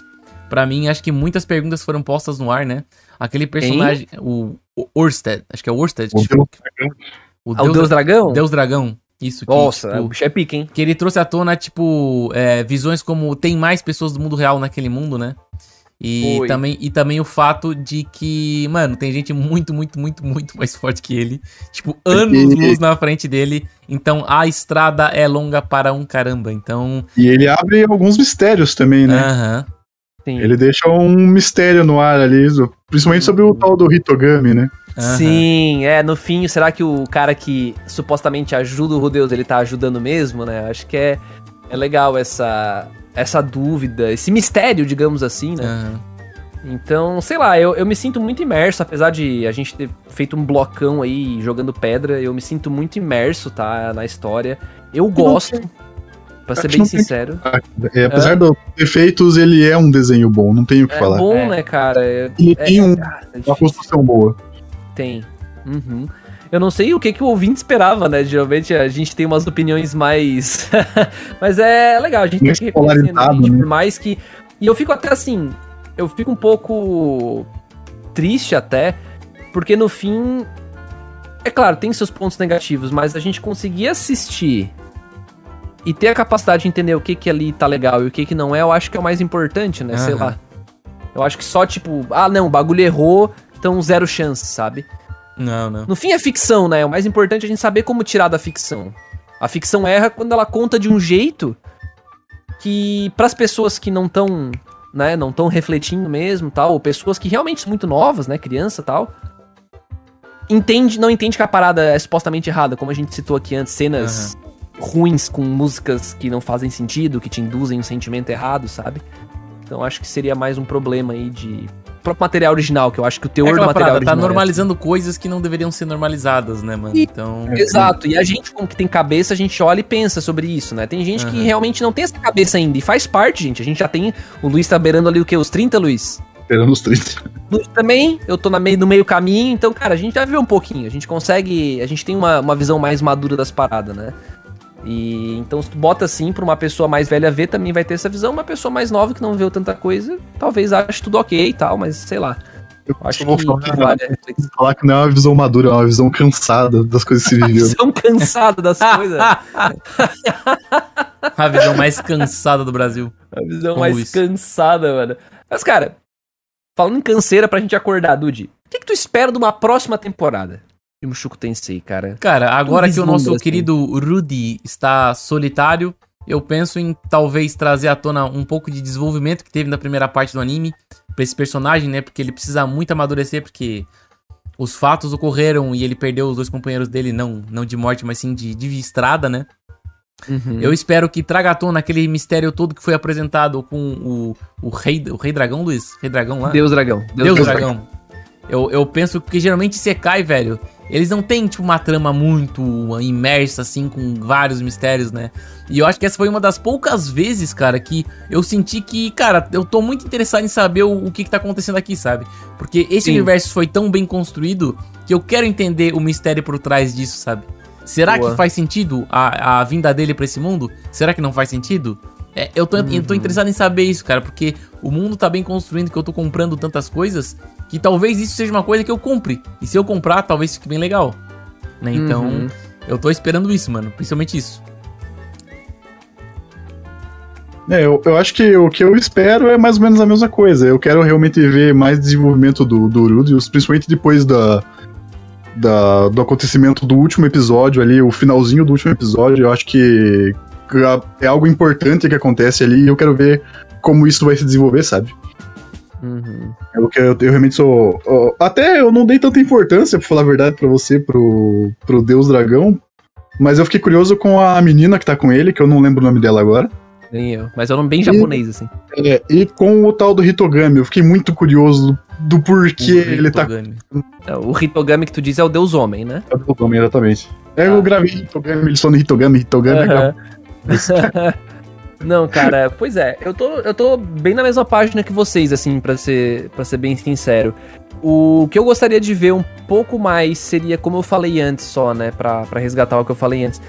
pra mim, acho que muitas perguntas foram postas no ar, né? Aquele personagem. O, o Orsted, acho que é Orsted. O tipo, Deus o Ah, o Deus Dragão? Deus Dragão. Isso que, Nossa, tipo, o bicho é pique, hein? que ele trouxe à tona, tipo, é, visões como tem mais pessoas do mundo real naquele mundo, né? E Foi. também, e também o fato de que, mano, tem gente muito, muito, muito, muito mais forte que ele. Tipo, anos luz na frente dele. Então a estrada é longa para um caramba. Então. E ele abre alguns mistérios também, né? Aham. Sim. Ele deixa um mistério no ar ali, principalmente sobre o tal do Hitogami, né? aham. Sim, é, no fim, será que o cara que supostamente ajuda o Rudeus, ele tá ajudando mesmo, né? Acho que é, é legal essa, essa dúvida, esse mistério, digamos assim, né? aham. Então, sei lá, eu, eu me sinto muito imerso, apesar de a gente ter feito um blocão aí jogando pedra, eu me sinto muito imerso, tá, na história. Eu gosto, pra ser bem tem- sincero. É, apesar dos defeitos, ele é um desenho bom, não tenho o que É falar. bom, É. né, cara? É- Ele é- tem um- ah, é uma construção boa. Tem. Uhum. Eu não sei o que, que o ouvinte esperava, né? Geralmente a gente tem umas opiniões mais. Mas é legal, a gente Mais tem que reconhecer, né, gente, né? por mais que. E eu fico até assim. Eu fico um pouco triste até, porque no fim. É claro, tem seus pontos negativos, mas a gente conseguir assistir e ter a capacidade de entender o que que ali tá legal e o que que não é, eu acho que é o mais importante, né? Sei Aham. lá. Eu acho que só tipo, ah, não, o bagulho errou, então zero chance, sabe? Não, não. No fim é ficção, né? O mais importante é a gente saber como tirar da ficção. A ficção erra quando ela conta de um jeito que pras pessoas que não estão, né, não estão refletindo mesmo, tal, ou pessoas que realmente são muito novas, né, criança, tal, entende, não entende que a parada é supostamente errada, como a gente citou aqui antes, cenas ruins com músicas que não fazem sentido, que te induzem um sentimento errado, sabe? Então acho que seria mais um problema aí de próprio material original, que eu acho que o É teor do aquela material parada, tá original é normalizando coisas que não deveriam ser normalizadas, né, mano? E- Então. Exato, e a gente, como que tem cabeça, a gente olha e pensa sobre isso, né? Tem gente que Aham. realmente não tem essa cabeça ainda, e faz parte, gente. A gente já tem. O Luiz tá beirando ali o quê? Os 30, Luiz? Esperando os 30. Luiz também, eu tô na meio, no meio caminho, então, cara, a gente já viu um pouquinho. A gente consegue. A gente tem uma, uma visão mais madura das paradas, né? E então, se tu bota assim pra uma pessoa mais velha ver, também vai ter essa visão. Uma pessoa mais nova que não viu tanta coisa, talvez ache tudo ok e tal, mas sei lá. Eu Acho que, vou que falar, vale a reflexão. falar que não é uma visão madura, é uma visão cansada das coisas que se viveu. Visão cansada das coisas. A visão mais cansada do Brasil. A visão Com mais Luiz. cansada, mano. Mas, cara, falando em canseira pra gente acordar, Dude, o que, que tu espera de uma próxima temporada de Mushoku Tensei, cara? Cara, agora que o nosso assim. querido Rudy está solitário, eu penso em talvez trazer à tona um pouco de desenvolvimento que teve na primeira parte do anime pra esse personagem, né? Porque ele precisa muito amadurecer, porque os fatos ocorreram e ele perdeu os dois companheiros dele, não, não de morte, mas sim de, de estrada, né? Uhum. Eu espero que traga à tona aquele mistério todo que foi apresentado com o, o rei, o rei dragão, Luiz? Rei dragão lá? Deus Dragão. Deus, Deus Dragão. Eu, eu penso que geralmente Sekai, velho, eles não têm, tipo, uma trama muito imersa, assim, com vários mistérios, né? E eu acho que essa foi uma das poucas vezes, cara, que eu senti que, cara, eu tô muito interessado em saber o, o que que tá acontecendo aqui, sabe? Porque esse Sim. universo foi tão bem construído que eu quero entender o mistério por trás disso, sabe? Será Boa. que faz sentido a, a vinda dele pra esse mundo? Será que não faz sentido? É, eu, tô, eu tô interessado em saber isso, cara, porque o mundo tá bem construindo que eu tô comprando tantas coisas que talvez isso seja uma coisa que eu compre. E se eu comprar, talvez fique bem legal. Né? Então, Uhum. eu tô esperando isso, mano. Principalmente isso. É, eu, eu acho que o que eu espero é mais ou menos a mesma coisa. Eu quero realmente ver mais desenvolvimento do, do Rudius, principalmente depois da, da- do acontecimento do último episódio ali, o finalzinho do último episódio. Eu acho que é algo importante que acontece ali e eu quero ver como isso vai se desenvolver, sabe? Uhum. É o que eu, eu realmente sou. até eu não dei tanta importância, pra falar a verdade pra você, pro, pro Deus Dragão. Mas eu fiquei curioso com a menina que tá com ele, que eu não lembro o nome dela agora. Nem eu. Mas é um nome bem japonês, assim. É, e com o tal do Hitogami, eu fiquei muito curioso do, do porquê O ele tá Hitogami. É, O Hitogami que tu diz é o Deus Homem, né? com o Hitogami, exatamente. É, Ah. eu gravei Hitogami, ele só no Hitogami, Hitogami. é Aham. Não, cara, pois é, eu tô, eu tô bem na mesma página que vocês, assim, pra ser, pra ser bem sincero. O que eu gostaria de ver um pouco mais seria, como eu falei antes só, né, pra, pra resgatar o que eu falei antes.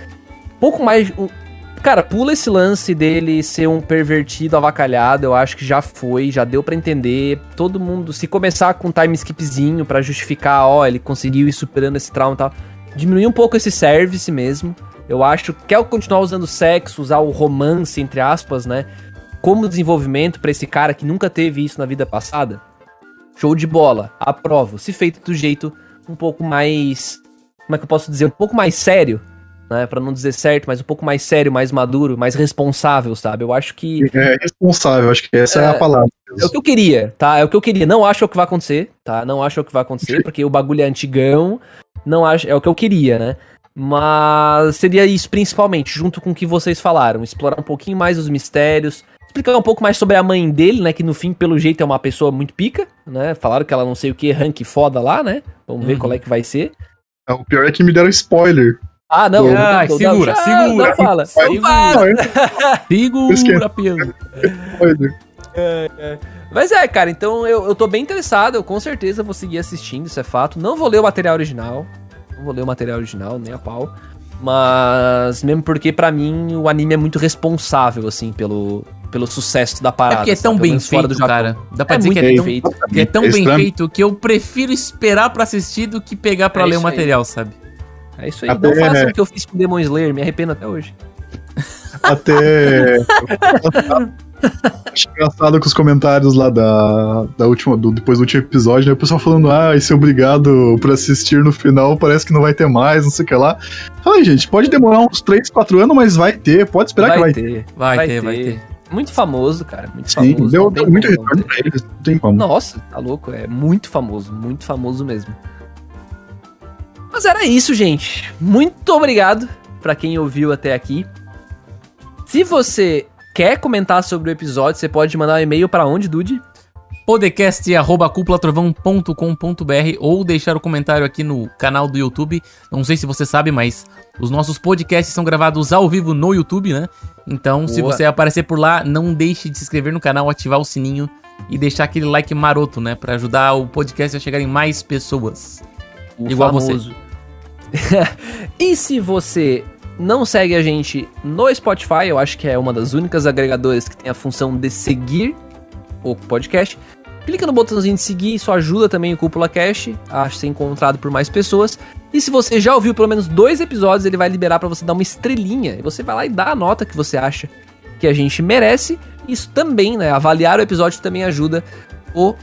Um pouco mais... Cara, pula esse lance dele ser um pervertido avacalhado, eu acho que já foi, já deu pra entender. Todo mundo, se começar com um time skipzinho pra justificar, ó, ele conseguiu ir superando esse trauma e tal, diminuir um pouco esse service mesmo. Eu acho que quer continuar usando sexo, usar o romance, entre aspas, né? Como desenvolvimento pra esse cara que nunca teve isso na vida passada. Show de bola, aprovo. Se feito do jeito um pouco mais. Como é que eu posso dizer? Um pouco mais sério, né? Pra não dizer certo, mas um pouco mais sério, mais maduro, mais responsável, sabe? Eu acho que. É responsável, acho que essa é, É, a palavra. É o que eu queria, tá? É o que eu queria. Não acho é o que vai acontecer, tá? Não acho é o que vai acontecer, porque o bagulho é antigão. Não acho. É o que eu queria, né? Mas seria isso principalmente, junto com o que vocês falaram. Explorar um pouquinho mais os mistérios. Explicar um pouco mais sobre a mãe dele, né? Que no fim, pelo jeito, é uma pessoa muito pica, né? Falaram que ela não sei o que, rank foda lá, né? Vamos ver Uhum. qual é que vai ser. É, O pior é que me deram spoiler. Ah, não. Ai, não, não, segura, não, segura. Não fala. Segura. Fala. Segura, Esquenta. peão. Spoiler. Mas é, cara, então eu, eu tô bem interessado, eu com certeza vou seguir assistindo, isso é fato. Não vou ler o material original, Não vou ler o material original, nem a pau. Mas mesmo porque pra mim o anime é muito responsável, assim, pelo, pelo sucesso da É parada. porque é tão sabe? Bem feito, do Japão. cara. Dá pra É dizer que é bem tão, feito. que é tão bem feito que eu prefiro esperar pra assistir do que pegar pra É ler o isso aí. material, sabe? É isso aí. Até- Não façam o que eu fiz com Demon Slayer, me arrependo até hoje. Até. Acho engraçado com os comentários lá da, da última, do, depois do último episódio, né? O pessoal falando, ah, esse obrigado por assistir no final, parece que não vai ter mais, não sei o que lá. Ai, gente, pode demorar uns 3, 4 anos, mas vai ter, pode esperar que vai ter. Vai, Vai ter, ter. vai ter. Muito famoso, cara. Muito Sim, famoso. deu, deu muito retorno ter. pra eles, não tem como. Nossa, tá louco. É muito famoso, muito famoso mesmo. Mas era isso, gente. Muito obrigado pra quem ouviu até aqui. Se você quer comentar sobre o episódio, você pode mandar um e-mail pra onde, Dude? podcast.cúpulatrovão.com.br ou deixar o comentário aqui no canal do YouTube. Não sei se você sabe, mas os nossos podcasts são gravados ao vivo no YouTube, né? Então, se Boa. você aparecer por lá, não deixe de se inscrever no canal, ativar o sininho e deixar aquele like maroto, né? Pra ajudar o podcast a chegar em mais pessoas. O Igual você. e se você não segue a gente no Spotify, eu acho que é uma das únicas agregadoras que tem a função de seguir o podcast. Clica no botãozinho de seguir, isso ajuda também o Cúpula Cash a ser encontrado por mais pessoas. E se você já ouviu pelo menos dois episódios, ele vai liberar pra você dar uma estrelinha. E você vai lá e dá a nota que você acha que a gente merece. Isso também, né? Avaliar o episódio também ajuda o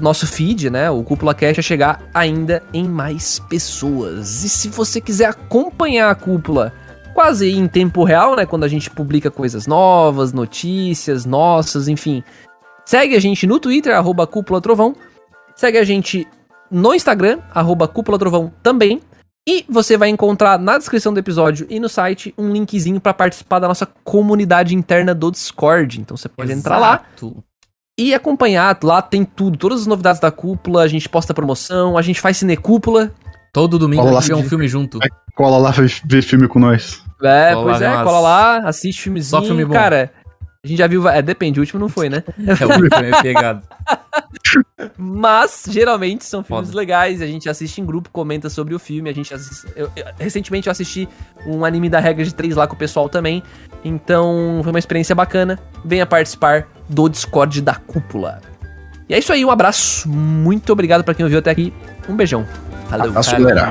nosso feed, né? O Cúpula Cash a chegar ainda em mais pessoas. E se você quiser acompanhar a Cúpula quase em tempo real, né? Quando a gente publica coisas novas, notícias nossas, enfim. Segue a gente no Twitter, arroba Cúpula Trovão. Segue a gente no Instagram, arroba Cúpula Trovão também. E você vai encontrar na descrição do episódio e no site um linkzinho para participar da nossa comunidade interna do Discord. Então você pode entrar lá Exato. e acompanhar. Lá tem tudo, todas as novidades da cúpula. A gente posta promoção, a gente faz cinecúpula. Todo domingo a gente vê um filme junto. Cola lá ver filme com nós. É, Cola pois lá, é, mas- cola lá, assiste filmezinho. Só filme bom. Cara, a gente já viu. É, depende, o último não foi, né? É o filme é pegado. Mas geralmente são filmes Foda. legais. A gente assiste em grupo, comenta sobre o filme. A gente assiste, eu- eu- recentemente eu assisti um anime da regra de três lá com o pessoal também. Então foi uma experiência bacana. Venha participar do Discord da cúpula. E é isso aí, um abraço. Muito obrigado pra quem ouviu até aqui. Um beijão. Falou. Abraço, galera.